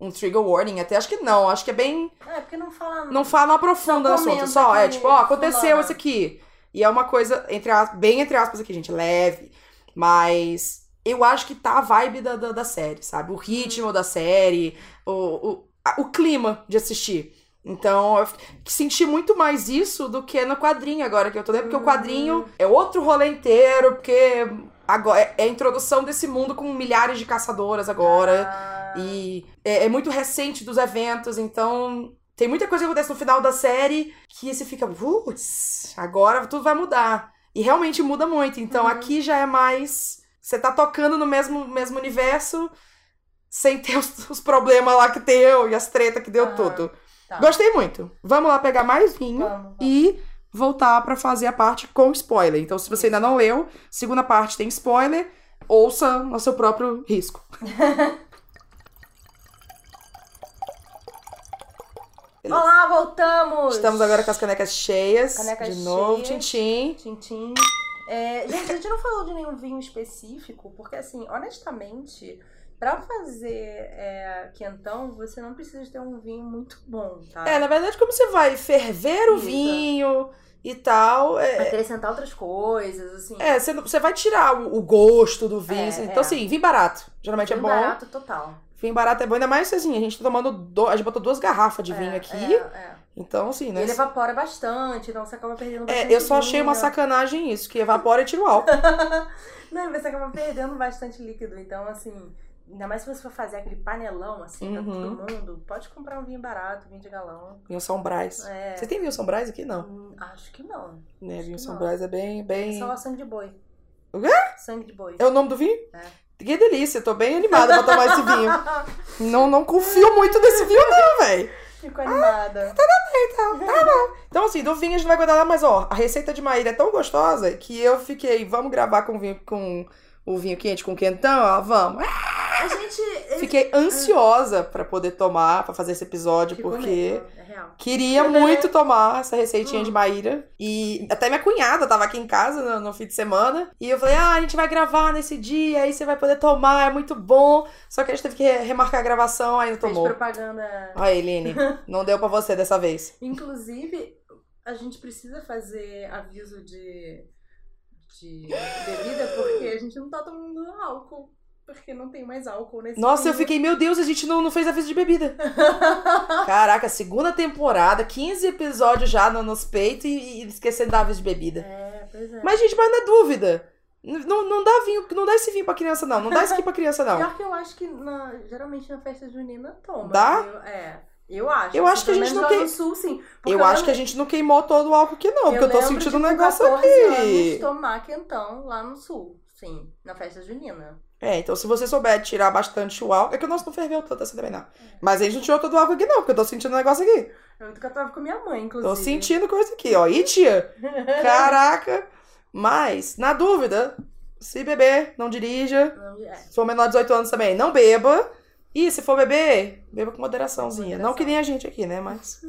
um, trigger warning, até acho que não, acho que é bem É, porque não fala. não fala, não aprofunda no assunto. Só, é tipo, ó, aconteceu isso aqui. E é uma coisa, entre as, bem entre aspas aqui, gente, leve. Mas eu acho que tá a vibe da, da, da série, sabe? O ritmo da série, o, o, a- o clima de assistir. Então, eu senti muito mais isso do que no quadrinho agora que eu tô lendo, porque o quadrinho é outro rolê inteiro, porque agora é é a introdução desse mundo com milhares de caçadoras agora. Ah, E é, é muito recente dos eventos, então tem muita coisa que acontece no final da série que você fica, putz, agora tudo vai mudar. E realmente muda muito. Então Uhum. aqui já é mais. Você tá tocando no mesmo, mesmo universo sem ter os, os problemas lá que deu e as tretas que deu Aham. tudo. tá. Gostei muito. Vamos lá pegar mais vinho Vamos, vamos. e voltar pra fazer a parte com spoiler. Então, se você ainda não leu, segunda parte tem spoiler, ouça no seu próprio risco. Olá, voltamos! Estamos agora com as canecas cheias. Canecas de novo, tchim Tintim. É, gente, a gente não falou de nenhum vinho específico, porque assim, honestamente, pra fazer é, quentão, você não precisa ter um vinho muito bom, tá? É, na verdade, como você vai ferver o Isso. vinho e tal, é, Acrescentar outras coisas, assim. é, você, você vai tirar o, o gosto do vinho. É, assim. é. Então, assim, vinho barato. Geralmente Bem é bom. barato total. Vinho barato é bom, ainda mais assim, a gente tá tomando. Do... A gente botou duas garrafas de vinho É, aqui. É, é. Então, assim, E né? ele evapora bastante, então você acaba perdendo É, bastante eu só achei uma vinho. sacanagem isso, que evapora e tira o álcool. Não, você acaba perdendo bastante líquido. Então, assim, ainda mais se você for fazer aquele panelão, assim, pra Uhum. todo mundo, pode comprar um vinho barato, vinho de galão. Vinho São Brás. É. Você tem vinho São Brás aqui? Não. Hum, Acho que não. Né, vinho São não. Brás é bem, É bem. só sangue de boi. O quê? Sangue de boi. É o nome do vinho? É. Que delícia, tô bem animada pra tomar esse vinho. Não, não confio muito nesse vinho, não, velho. Fico animada. Então, tá bom. Então, assim, do vinho a gente não vai guardar nada, mas ó, a receita de Maíra é tão gostosa que eu fiquei, vamos gravar com o vinho, com o vinho quente, com quentão? Ó, vamos. A gente. Fiquei ansiosa pra poder tomar, pra fazer esse episódio, Ficou porque mesmo, é queria muito tomar essa receitinha Hum. de Maíra. E até minha cunhada tava aqui em casa no, no fim de semana. E eu falei, ah, a gente vai gravar nesse dia, aí você vai poder tomar, é muito bom. Só que a gente teve que re- remarcar a gravação, aí não Fez tomou. propaganda. Aí, Eline, não deu pra você dessa vez. Inclusive, a gente precisa fazer aviso de, de bebida porque a gente não tá tomando álcool. Porque não tem mais álcool nesse Nossa, eu fiquei, meu Deus, a gente não, não fez aviso de bebida. Caraca, segunda temporada, 15 episódios já no, nos peitos e, e esquecendo da aviso de bebida. É, pois é. Mas, gente, mas na dúvida. n- Não, não dá vinho, não dá esse vinho pra criança, não. Não dá esse aqui pra criança, não. Pior que eu acho que na- geralmente na festa junina toma. Dá? Eu, é. Eu acho. Eu assim, acho que a gente não sul, sim. Porque Eu acho que a gente não queimou todo o álcool aqui, não. Porque eu tô sentindo um negócio aqui. tomar quentão lá no sul. Sim, na festa junina. É, então se você souber tirar bastante o álcool. É que o nosso não ferveu tanto assim também, não. Mas a gente não tirou todo o álcool aqui, não, porque eu tô sentindo um negócio aqui. Eu que eu tava com minha mãe, inclusive. Tô sentindo coisa aqui, ó. Ih, tia! Caraca! Mas, na dúvida, se beber, não dirija. Não, é. Se for menor de 18 anos também, não beba. E se for beber, beba com moderaçãozinha. Com Não que moderação. nem a gente aqui, né? Mas.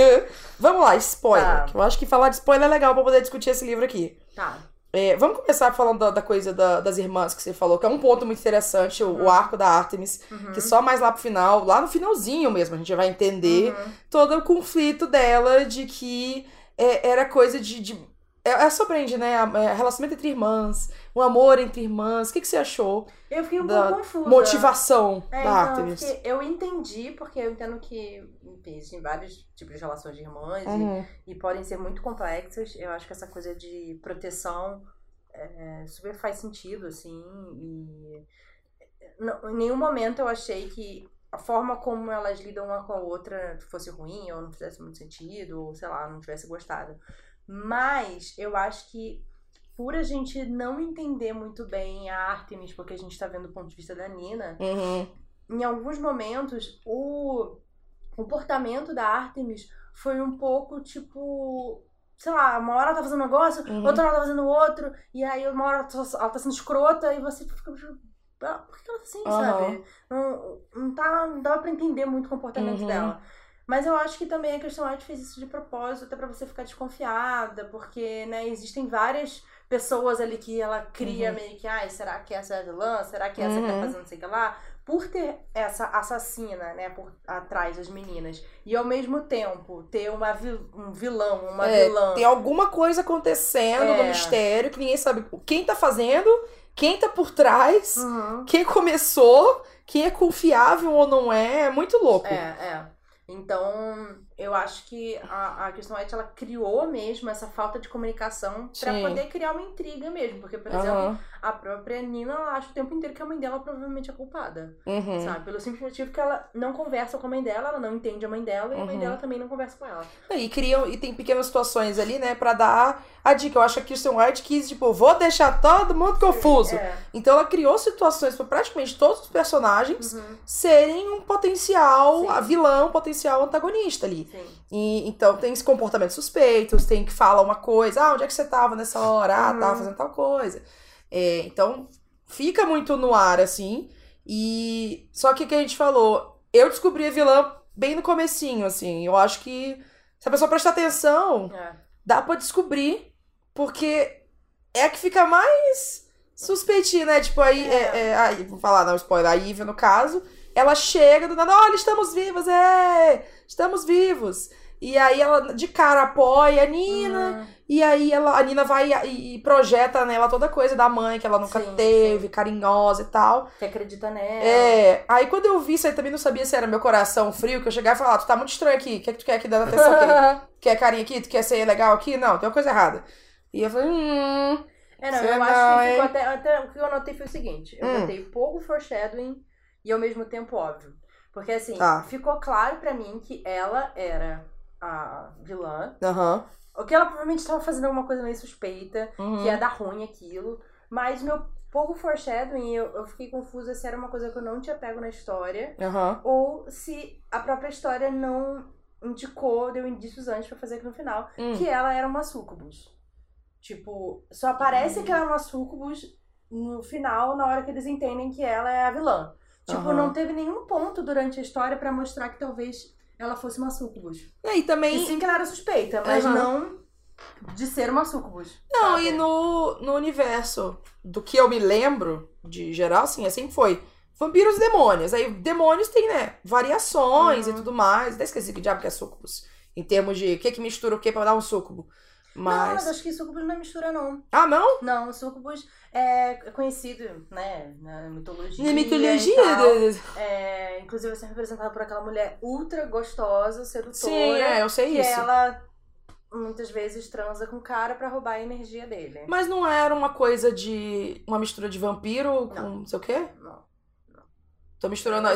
vamos lá, spoiler. Tá. Eu acho que falar de spoiler é legal pra poder discutir esse livro aqui. Tá. É, vamos começar falando da, da coisa da- das irmãs que você falou, que é um ponto muito interessante, o, o arco da Artemis. Uhum. Que só mais lá pro final, lá no finalzinho mesmo, a gente vai entender Uhum. todo o conflito dela de que é, era coisa de. de é, é surpreende, né? A- é, relacionamento entre irmãs, um amor entre irmãs. O que, que você achou? Eu fiquei um pouco confusa. Motivação É, da então, Artemis. porque eu entendi, porque eu entendo que existem vários tipos de relações de irmãs e- Uhum. e, podem ser muito complexas. Eu acho que essa coisa de proteção é, super faz sentido, assim, e não- em nenhum momento eu achei que a forma como elas lidam uma com a outra fosse ruim ou não fizesse muito sentido, ou sei lá, não tivesse gostado. Mas eu acho que por a gente não entender muito bem a Artemis, porque a gente tá vendo o ponto de vista da Nina, Uhum. em alguns momentos, o comportamento da Artemis foi um pouco tipo. Sei lá, uma hora ela tá fazendo um negócio, Uhum. outra hora ela tá fazendo outro, e aí uma hora ela tá, tá sendo escrota, e você fica. tipo, "Ah, Por que ela tá assim, Aham. sabe? Não, não, tá, não dava pra entender muito o comportamento Uhum. dela. Mas eu acho que também a Christian White fez isso de propósito, até pra você ficar desconfiada, porque, né, existem várias pessoas ali que ela cria Uhum. meio que, ai, será que essa é a vilã? Será que essa que tá Uhum. fazendo não sei o que lá? Por ter essa assassina, né, por atrás das meninas, e ao mesmo tempo ter uma vil- um vilão, uma É, vilã. Tem alguma coisa acontecendo no É. mistério que ninguém sabe quem tá fazendo, quem tá por trás, Uhum. quem começou, quem é confiável ou não é. É muito louco. É, é. Então, eu acho que a, a Kristen White, ela criou mesmo essa falta de comunicação Sim. poder criar uma intriga mesmo. Porque, por exemplo. A própria Nina, ela acha o tempo inteiro que a mãe dela provavelmente é culpada. Uhum. Sabe? Pelo simples motivo que ela não conversa com a mãe dela, ela não entende a mãe dela, e a mãe Uhum. dela também não conversa com ela. E criam, e tem pequenas situações ali, né, pra dar a dica. Eu acho que a Kirsten White quis, tipo, vou deixar todo mundo confuso. É. Então ela criou situações pra praticamente todos os personagens Uhum. serem um potencial Sim. vilão, um potencial antagonista ali. Sim. E, então tem esse comportamento suspeitos, tem que falar uma coisa, ah, onde é que você tava nessa hora? Ah, Uhum. tava fazendo tal coisa. É, então fica muito no ar, assim. E só que o que a gente falou, eu descobri a vilã bem no comecinho, assim. Eu acho que se a pessoa prestar atenção, É. dá pra descobrir, porque é a que fica mais suspeitinha, né? Tipo, aí, É. é, é, aí, vou falar, não, spoiler, a Ivy, no caso, ela chega do nada, olha, estamos vivos, é! Estamos vivos! E aí ela, de cara, apoia a Nina, Hum. e aí ela, a Nina vai e, e projeta nela toda coisa da mãe, que ela nunca Sim, teve, carinhosa e tal. Que acredita nela. É, aí quando eu vi isso aí também não sabia se era meu coração frio, que eu chegava e falava, tu tá muito estranho aqui, o que é que tu quer aqui dando atenção aqui? Quer carinho aqui? Tu quer ser legal aqui? Não, tem uma coisa errada. E eu falei, hum. É, não, eu não, acho que ficou até, até. O que eu notei foi o seguinte: eu Hum. notei pouco foreshadowing e ao mesmo tempo óbvio. Porque assim, Tá. ficou claro pra mim que ela era a vilã. Aham. O que ela provavelmente estava fazendo alguma coisa meio suspeita, uhum. que ia dar ruim aquilo. Mas meu pouco foreshadowing, eu, eu fiquei confusa se era uma coisa que eu não tinha pego na história, Aham. ou se a própria história não indicou, deu indícios antes pra fazer aqui no final, Hum. que ela era uma sucubus. Tipo, só aparece que ela é uma sucubus no final, na hora que eles entendem que ela é a vilã. Tipo, Aham. não teve nenhum ponto durante a história pra mostrar que talvez ela fosse uma sucubus. E aí também. E sim que ela era suspeita, mas Aham. não de ser uma sucubus. Não, sabe? e no, no universo do que eu me lembro, de geral, assim, assim foi. Vampiros e demônios. Aí demônios tem, né, variações Uhum. e tudo mais. Até esqueci que diabo que é sucubus. Em termos de o que que mistura o que pra dar um sucubo. Não, mas Mas. acho que sucubus não é mistura, não. Ah, não? Não, o sucubus é conhecido, né, na mitologia. Na mitologia. É, inclusive, vai ser representado por aquela mulher ultra gostosa, sedutora. Sim, é, eu sei que isso. ela muitas vezes transa com o cara pra roubar a energia dele. Mas não era uma coisa de. Uma mistura de vampiro com não sei o quê? Não. Tô misturando.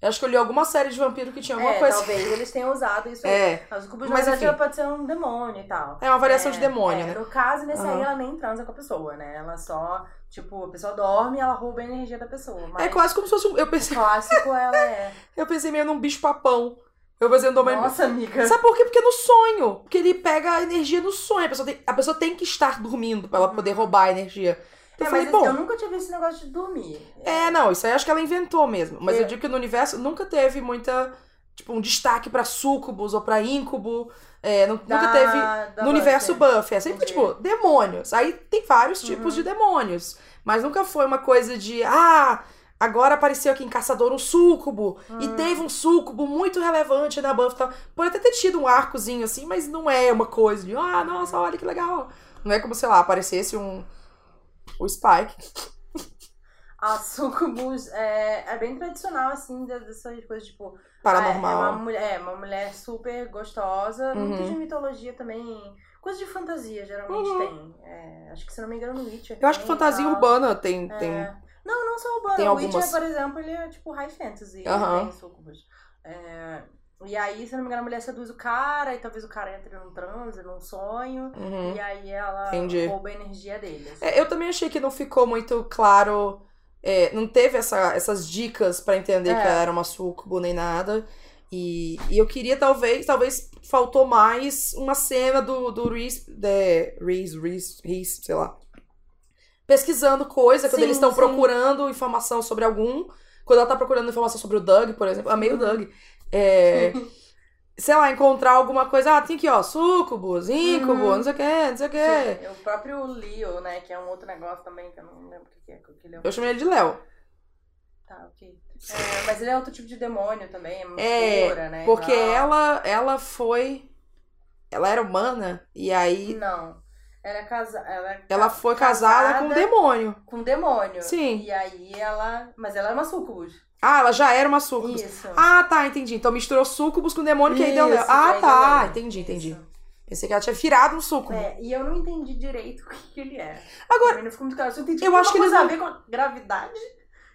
Eu acho que eu li alguma série de vampiro que tinha alguma é, coisa. talvez eles tenham usado isso aí. É. Mas o sucubus, Mas, verdade, enfim. ela pode ser um demônio e tal. É uma variação É, de demônio, é, né? No caso, nesse aí, Aham. ela nem transa com a pessoa, né? Ela só, tipo, a pessoa dorme e ela rouba a energia da pessoa. Mas É quase como se fosse um. Eu o pensei, clássico ela é. eu pensei meio num bicho-papão. Eu fazendo uma. Nossa, amiga. Sabe por quê? Porque é no sonho. Porque ele pega a energia no sonho. A pessoa tem, a pessoa tem que estar dormindo pra ela poder roubar a energia. Então É, eu falei, mas bom. eu nunca tive esse negócio de dormir. É, não, isso aí acho que ela inventou mesmo. Mas eu É. digo que no universo nunca teve muita. Tipo, um destaque pra sucubus ou pra incubo. É, nu- Da- nunca teve. no universo Buffy. Buffy. É sempre, Entendi. tipo, demônios. Aí tem vários tipos Uhum. de demônios. Mas nunca foi uma coisa de. Ah, agora apareceu aqui em Caçador um súcubo. E Hum. teve um súcubo muito relevante na Buffy e tal. Pode até ter tido um arcozinho assim, mas não é uma coisa de. Ah, nossa, olha que legal. Não é como, sei lá, aparecesse um. O Spike. A sucubus é, é bem tradicional, assim, de- dessas coisas, tipo... Paranormal. É, é uma, mulher, é uma mulher super gostosa. Uhum. Muito de mitologia também. Coisa de fantasia, geralmente Uhum. tem. É, acho que, se não me engano, no Witcher Eu acho que tem fantasia urbana tem. tem... É. Não, não só urbana. Tem o algumas. Witcher, por exemplo, ele é tipo high fantasy. Ele tem sucubus. É, e aí, se não me engano, a mulher seduz o cara, e talvez o cara entre num transe, num sonho. Uhum. E aí ela Entendi. rouba a energia dele. assim. É, eu também achei que não ficou muito claro. é, não teve essa- essas dicas pra entender É. que ela era uma sucubo nem nada. E, e eu queria, talvez, talvez faltou mais uma cena do, do Reese, de, Reese, Reese, Reese, sei lá. Pesquisando coisa, quando Sim, eles estão procurando informação sobre algum. Quando ela tá procurando informação sobre o Doug, por exemplo. Amei o Doug. É, sei lá, encontrar alguma coisa. Ah, tem aqui, ó, sucubus, incubus, Uhum. não sei o que, não sei o que. Sim, o próprio Leo, né? Que é um outro negócio também, que eu não lembro o que é. Que ele é. Eu chamei ele de Léo. Tá, ok. É, mas ele é outro tipo de demônio também, é uma É, né? Porque igual. ela, ela foi. Ela era humana e aí Não. Ela é, casa... ela é ela foi casada, com um demônio. com um demônio. Sim. E aí ela. Mas ela é uma sucubus. Ah, ela já era uma sucubus. Isso. Ah, tá, entendi. Então misturou sucubus com demônio que aí deu Léo. Ah, tá, deu entendi, entendi. Isso. Pensei que ela tinha virado um sucubo. É, e eu não entendi direito o que, que ele é. Agora, Também não ficou muito claro. Eu entendi eu acho que eles não- a ver com a gravidade.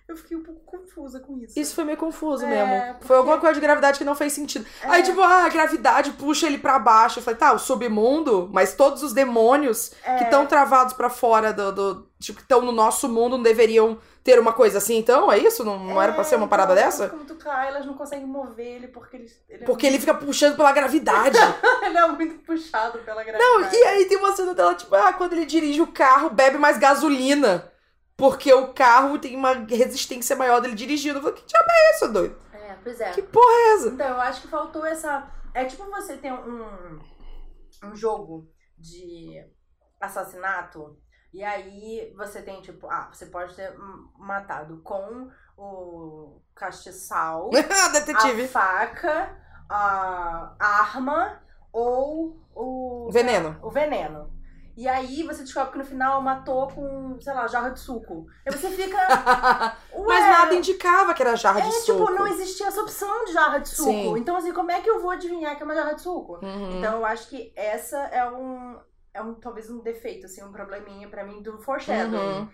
Eu fiquei um pouco confusa com isso. isso foi meio confuso É, mesmo. porque- Foi alguma coisa de gravidade que não fez sentido. É. Aí, tipo, ah, a gravidade puxa ele pra baixo. Eu falei, tá, o submundo, mas todos os demônios É. que estão travados pra fora do, do- Tipo, que estão no nosso mundo não deveriam ter uma coisa assim, então? É isso? Não, não era pra ser uma parada então, dessa? Fica muito claro, elas não conseguem mover ele porque ele, ele, é Porque ele fica puxando pela gravidade. muito, ele é muito puxado pela gravidade. Não, e aí tem uma cena dela, tipo, ah, quando ele dirige o carro, bebe mais gasolina. Porque o carro tem uma resistência maior dele dirigindo. Eu falei, que diabo é isso, doido? É, pois é. Que porra é essa? Então, eu acho que faltou essa. É tipo você ter um, um jogo de assassinato, e aí você tem, tipo, ah, você pode ter matado com o castiçal, a Detetive. faca, a arma ou o. Veneno. O veneno. E aí você descobre que no final matou com, sei lá, jarra de suco. Aí você fica. Mas "Ué, nada indicava que era jarra de é, suco. tipo, não existia essa opção de jarra de suco. Sim. Então, assim, como é que eu vou adivinhar que é uma jarra de suco? Uhum. Então, eu acho que essa é um, é um talvez um defeito, assim, um probleminha pra mim do foreshadowing. Uhum.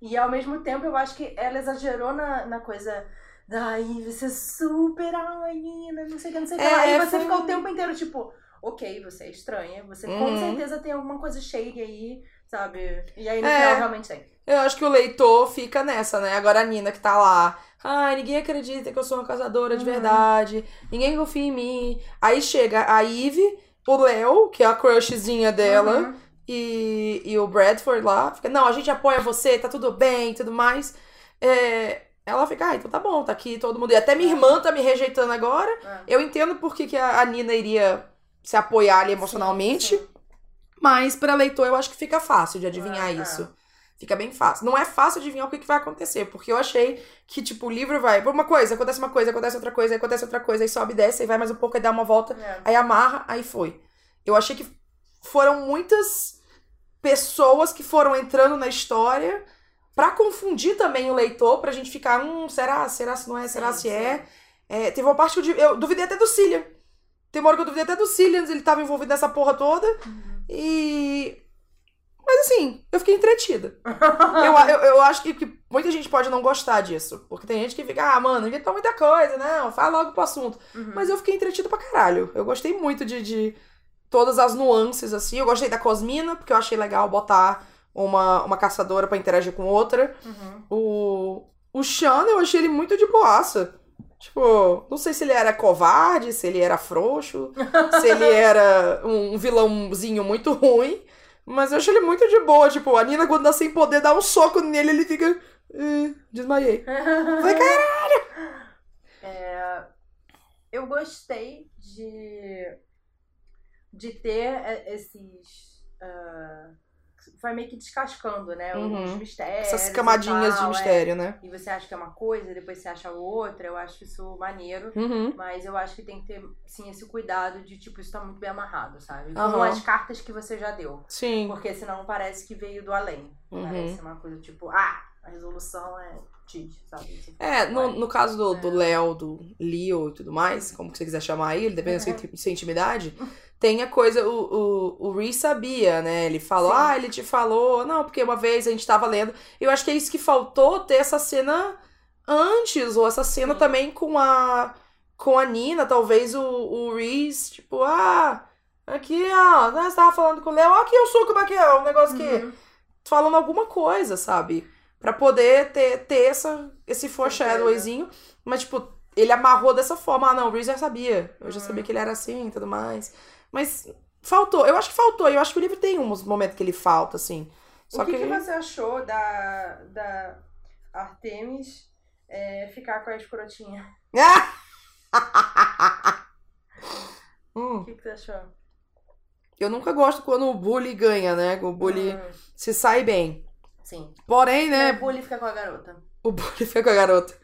E ao mesmo tempo, eu acho que ela exagerou na, na coisa. Daí você é super heroína, não sei o que, não sei o que. É, lá. E você foi- fica o tempo inteiro, tipo, ok, você é estranha, você com Uhum. certeza tem alguma coisa shady aí sabe? E aí no É. final realmente tem. Eu acho que o leitor fica nessa, né? Agora a Nina que tá lá. Ai, ninguém acredita que eu sou uma caçadora de Uhum. verdade. Ninguém confia em mim. Aí chega a Eve, o Léo, que é a crushzinha dela, Uhum. e, e o Bradford lá. Fica, não, a gente apoia você, tá tudo bem e tudo mais. É, ela fica, ah, então tá bom, tá aqui todo mundo. E até minha É. irmã tá me rejeitando agora. É. Eu entendo por que, que a Nina iria se apoiar ali emocionalmente. Sim, sim. Mas pra leitor eu acho que fica fácil de adivinhar É, é. isso. Fica bem fácil. Não é fácil adivinhar o que, que vai acontecer, porque eu achei que, tipo, o livro vai por uma coisa, acontece uma coisa, acontece outra coisa, acontece outra coisa, aí sobe e desce, aí vai mais um pouco, aí dá uma volta, É. aí amarra, aí foi. Eu achei que foram muitas pessoas que foram entrando na história pra confundir também o leitor, pra gente ficar, hum, será? Será se não é? Será Sim, se é? É, Teve uma parte que eu, eu duvidei até do Cillian. Tem uma hora que eu duvidei até do Cillian, ele tava envolvido nessa porra toda. Uhum. E. Mas assim, eu fiquei entretida. Eu, eu, eu acho que, que muita gente pode não gostar disso. Porque tem gente que fica, ah, mano, inventou muita coisa, não, fala logo pro assunto. Uhum. Mas eu fiquei entretida pra caralho. Eu gostei muito de, de todas as nuances, assim. Eu gostei da Cosmina, porque eu achei legal botar uma, uma caçadora pra interagir com outra. Uhum. O, o Sean, eu achei ele muito de boaça. Tipo, não sei se ele era covarde, se ele era frouxo, se ele era um vilãozinho muito ruim. Mas eu achei ele muito de boa. Tipo, a Nina, quando dá sem poder, dá um soco nele, ele fica. "Eh, desmaiei. Falei, caralho! É, eu gostei de, de ter é, esses. ah, vai meio que descascando, né? Uhum. Os mistérios. Essas camadinhas de tal, é. mistério, né? E você acha que é uma coisa, depois você acha outra. Eu acho isso maneiro. Uhum. Mas eu acho que tem que ter, sim, esse cuidado de, tipo, isso tá muito bem amarrado, sabe? Com Aham. as cartas que você já deu. Sim. Porque senão parece que veio do além. Uhum. Parece uma coisa tipo, ah, a resolução é X, sabe? É, no, no caso do, É. Léo, do Leo e tudo mais, como que você quiser chamar ele, dependendo Uhum. da sua, sua intimidade, tem a coisa, o, o, o Ree sabia, né? Ele falou, Sim. ah, ele te falou, não, porque uma vez a gente tava lendo. Eu acho que é isso que faltou ter essa cena antes, ou essa cena Sim. também com a com a Nina, talvez o, o Reese, tipo, ah, aqui, ó, né, você tava falando com o Léo, aqui eu sou como é que é, um negócio que Uhum. falando alguma coisa, sabe? Pra poder ter, ter essa, esse foreshadowingzinho. Mas, tipo, ele amarrou dessa forma. Ah, não, o Reese já sabia. Eu já Uhum. sabia que ele era assim e tudo mais. Mas faltou. Eu acho que faltou. Eu acho que o livro tem uns momentos que ele falta, assim. Só o que, que você achou da, da Artemis é, ficar com a escrotinha? Hum, O que, que você achou? eu nunca gosto quando o bully ganha, né? O bully Hum, se sai bem. sim. Porém, né? O bully fica com a garota. O bully fica com a garota.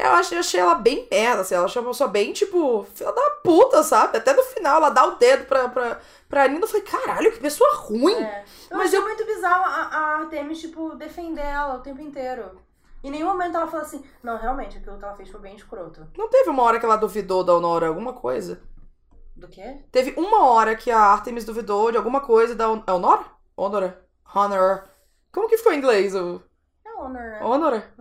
Eu achei, eu achei ela bem merda, assim. Ela achou uma pessoa bem, tipo, filha da puta, sabe? Até no final, ela dá o dedo pra, pra, pra Nina. Eu falei, caralho, que pessoa ruim. É. Eu Mas achei muito bizarro a, a Artemis, tipo, defender ela o tempo inteiro. Em nenhum momento ela falou assim, não, realmente, aquilo que ela fez foi bem escroto. Não teve uma hora que ela duvidou da Honora alguma coisa? Do quê? Teve uma hora que a Artemis duvidou de alguma coisa da Hon- é Honora? Honora? Honor. Como que ficou em inglês? O... É Honor, né? Honora?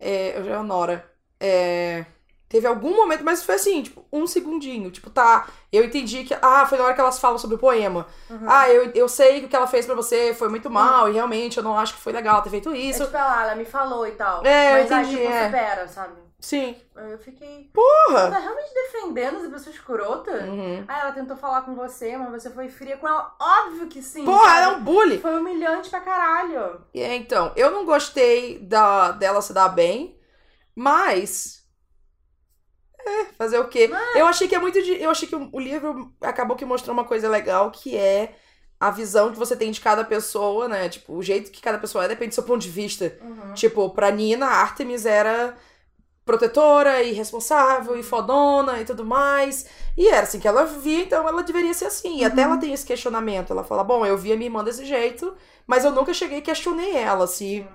É, eu já é Honora. É, Teve algum momento, mas foi assim, tipo, um segundinho. Tipo, tá, eu entendi que. Ah, foi na hora que elas falam sobre o poema. Uhum. Ah, eu, eu sei que o que ela fez pra você foi muito mal, e realmente eu não acho que foi legal ter feito É isso. tipo, ela, ela me falou e tal. É, eu mas aí, entendi, tipo, é. supera, sabe? Sim. Aí Eu fiquei. Você Porra! tá realmente defendendo essa pessoa escrota? Uhum. Ah, ela tentou falar com você, mas você foi fria com ela. Óbvio que sim. Porra, sabe? ela é um bully! Foi humilhante pra caralho. E é, então, eu não gostei da, dela se dar bem, mas. É, fazer o quê? Eu achei que é muito de. Eu achei que o, livro acabou que mostrou uma coisa legal, que é a visão que você tem de cada pessoa, né? Tipo, o jeito que cada pessoa é depende do seu ponto de vista. Uhum. Tipo, pra Nina, a Artemis era protetora e responsável e fodona e tudo mais. E era assim que ela via, então ela deveria ser assim. E até ela tem esse questionamento. Ela fala: Bom, eu via minha irmã desse jeito, mas eu nunca cheguei e questionei ela se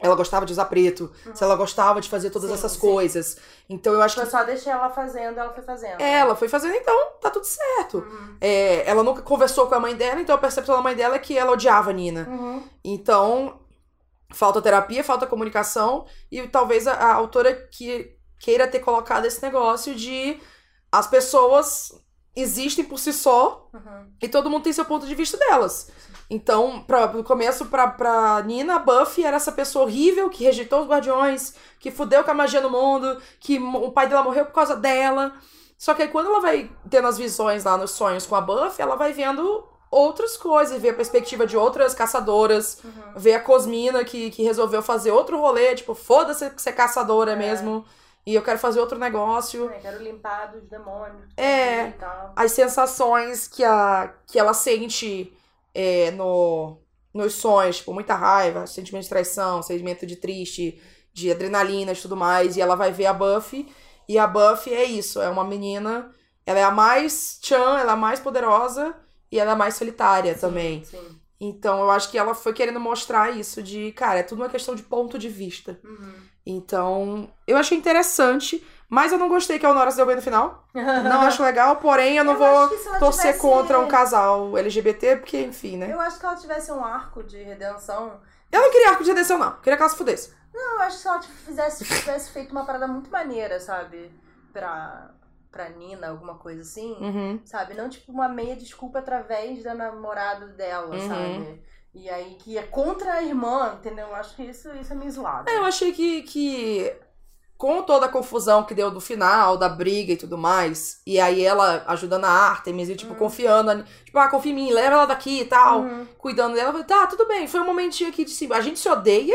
ela gostava de usar preto, se ela gostava de fazer todas Sim, essas sim. coisas. Então eu acho que Eu só deixei ela fazendo, ela foi fazendo. ela foi fazendo, então tá tudo certo. Uhum. É, ela nunca conversou com a mãe dela, então a percepção da mãe dela é que ela odiava a Nina. Uhum. Então, falta terapia, falta comunicação, e talvez a, a autora que, queira ter colocado esse negócio de as pessoas existem por si só Uhum. e todo mundo tem seu ponto de vista delas. Então, pra, no começo, pra, pra Nina, a Buffy era essa pessoa horrível que rejeitou os guardiões, que fudeu com a magia no mundo, que o pai dela morreu por causa dela. Só que aí quando ela vai tendo as visões lá nos sonhos com a Buffy, ela vai vendo outras coisas, vê a perspectiva de outras caçadoras, Uhum. vê a Cosmina que, que resolveu fazer outro rolê, tipo, foda-se ser caçadora É. mesmo, e eu quero fazer outro negócio. É, quero limpar dos demônios. É. As sensações que, a, que ela sente é, no, nos sonhos, tipo, muita raiva, sentimento de traição, sentimento de triste, de adrenalina e tudo mais, e ela vai ver a Buffy, e a Buffy é isso, é uma menina, ela é a mais Chan, ela é a mais poderosa, e ela é a mais solitária também. Sim. Então eu acho que ela foi querendo mostrar isso de, cara, é tudo uma questão de ponto de vista. Uhum. Então, eu achei interessante, mas eu não gostei que a Honora se deu bem no final. Não acho legal, porém eu não Eu vou torcer tivesse- contra um casal LGBT, porque, enfim, né? Eu acho que ela tivesse um arco de redenção. Eu não queria arco de redenção, não. Queria que ela se fudesse. Não, eu acho que se ela fizesse, tivesse feito uma parada muito maneira, sabe? Pra, pra Nina, alguma coisa assim. Uhum. Sabe? Não tipo uma meia desculpa através da namorada dela, Uhum. sabe? E aí que é contra a irmã, entendeu? Eu acho que isso, isso é meio zoado. É, eu achei que, que, com toda a confusão que deu do final, da briga e tudo mais, e aí ela ajudando a Artemis e, tipo, confiando, a- tipo, ah, confia em mim, leva ela daqui e tal, Uhum. cuidando dela, tá, tudo bem, foi um momentinho aqui de cima. A gente se odeia,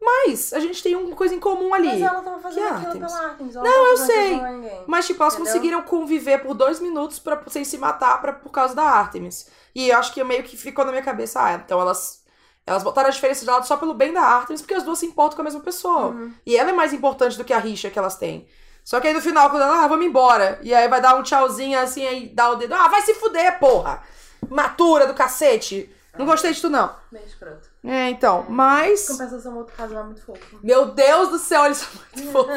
mas a gente tem uma coisa em comum ali. Mas ela tava fazendo Que aquilo Artemis? pela Artemis. ela Não, eu fazendo sei. Mas, tipo, elas Entendeu? conseguiram conviver por dois minutos pra, sem se matar pra, por causa da Artemis. E eu acho que meio que ficou na minha cabeça, ah, então elas. Elas botaram a diferença de lado só pelo bem da Artemis, porque as duas se importam com a mesma pessoa. Uhum. E ela é mais importante do que a rixa que elas têm. Só que aí no final, quando ela, ah, vamos embora. E aí vai dar um tchauzinho assim, aí dá o dedo. Ah, vai se fuder, porra! Matura do cacete! Não gostei de tu, não. Meio escroto. É, então, mas. Compensação, outro casal é muito fofo. Meu Deus do céu, eles são muito fofos.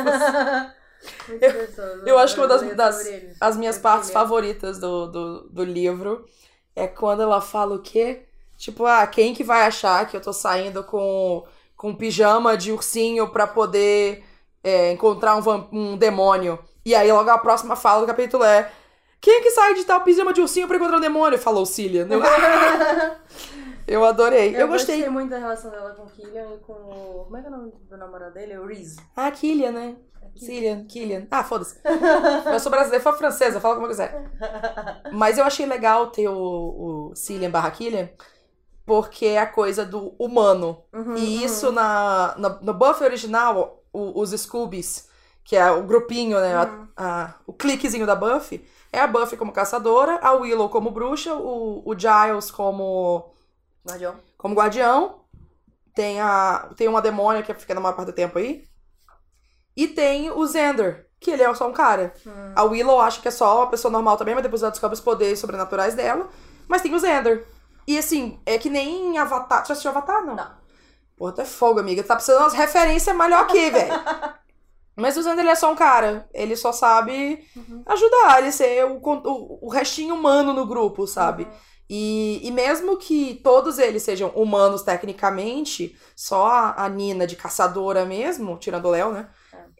muito gostoso. Eu acho que uma das, das as minhas Eu partes favoritas do, do, do livro é quando ela fala o quê? Tipo, ah, quem que vai achar que eu tô saindo com, com pijama de ursinho pra poder é, encontrar um, um demônio? E aí logo a próxima fala do capítulo é quem que sai de tal pijama de ursinho pra encontrar um demônio? Falou Cillian. Eu, eu adorei. Eu, gostei. muito da relação dela com o Killian e com o. Como é que é o nome do namorado dele? O Reese. Ah, Killian, né? Cillian, Killian. Ah, foda-se. Eu sou brasileira, fala francesa, fala como eu quiser. Mas eu achei legal ter o, o Cillian barra Killian, porque é a coisa do humano. Uhum, E isso na, na- no Buffy original, o- os Scoobies, que é o grupinho, né? a- Uhum. a- o cliquezinho da Buffy, é a Buffy como caçadora, a Willow como bruxa, o, o Giles como, Guardião. como guardião. Tem, a, tem uma demônia que fica na maior parte do tempo aí. E tem o Xander, que ele é só um cara. Hum. A Willow acha que é só uma pessoa normal também, mas depois ela descobre os poderes sobrenaturais dela. Mas tem o Xander. E assim, é que nem Avatar. Tu já assistiu Avatar? Não. Não. Pô, tu é fogo, amiga. Tu tá precisando de umas referências melhor aqui, velho. Mas o Xander, ele é só um cara. Ele só sabe Uhum. ajudar, ele ser o, o, o restinho humano no grupo, sabe? Uhum. E, e mesmo que todos eles sejam humanos tecnicamente, só a, a Nina de caçadora mesmo, tirando o Léo, né?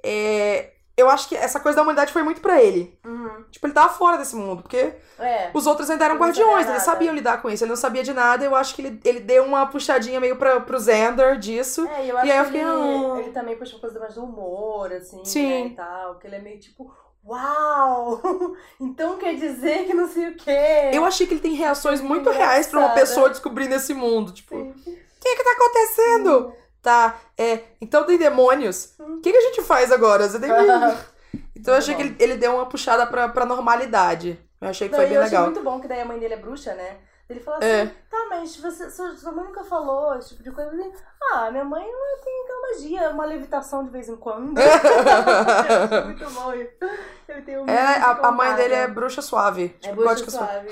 É, eu acho que essa coisa da humanidade foi muito pra ele. Uhum. Tipo, ele tava fora desse mundo, porque É. os outros ainda eram Ele guardiões, eles sabiam lidar com isso. Ele não sabia de nada, eu acho que ele, ele deu uma puxadinha meio pra, pro Xander disso. É, e eu acho E aí eu que fiquei, ele, ah. ele também puxa uma coisa mais do humor, assim, Sim. né, e tal. Que ele é meio tipo, uau! então quer dizer que não sei o quê. Eu achei que ele tem reações Que muito reais pra uma pessoa descobrindo esse mundo. Tipo, Sim. o que que tá acontecendo? Tá, é, então tem demônios. O que, que a gente faz agora? Você tem que... Então eu achei que ele, ele deu uma puxada pra, pra normalidade. Eu achei que Não, foi bem eu achei legal. muito bom que daí a mãe dele é bruxa, né? Ele fala assim, É. tá, mas você, sua, sua mãe nunca falou esse tipo de coisa. Ele, ah, minha mãe ela tem aquela magia, uma levitação de vez em quando. muito bom isso. Tem um É, a, a mãe dele é bruxa suave. É Tipo, bruxa suave.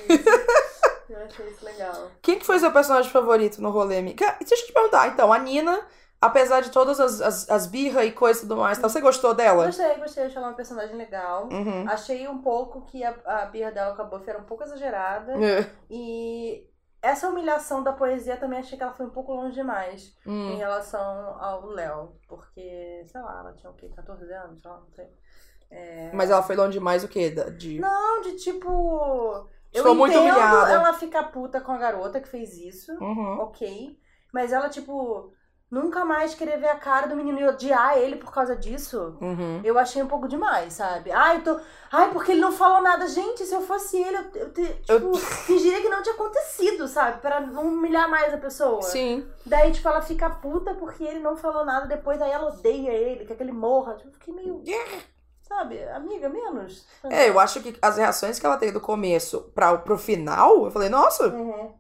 Eu achei isso legal. Quem que foi seu personagem favorito no rolê? Deixa eu te perguntar. Então, a Nina, apesar de todas as, as, as birras e coisas e tudo mais, tá, você gostou dela? Gostei, gostei. Achei ela uma personagem legal. Uhum. Achei um pouco que a, a birra dela com a Buffy era um pouco exagerada. É. E essa humilhação da poesia também achei que ela foi um pouco longe demais em Hum. relação ao Léo. Porque, sei lá, ela tinha o quê? 14 anos? Sei lá, não sei. Mas ela foi longe demais o quê? De... Não, de tipo. Eu muito entendo humilhada. ela ficar puta com a garota que fez isso. Uhum. Ok. Mas ela, tipo, nunca mais querer ver a cara do menino e odiar ele por causa disso. Uhum. Eu achei um pouco demais, sabe? Ai, eu tô. Ai, porque ele não falou nada. Gente, se eu fosse ele, eu, eu te- tipo, Eu- fingiria que não tinha acontecido, sabe? Pra não humilhar mais a pessoa. Sim. Daí, tipo, ela fica puta porque ele não falou nada depois, aí ela odeia ele, quer que ele morra. Tipo, eu fiquei meio. Sabe, amiga, menos. É, eu acho que as reações que ela teve do começo pra, pro final, eu falei, nossa, Uhum.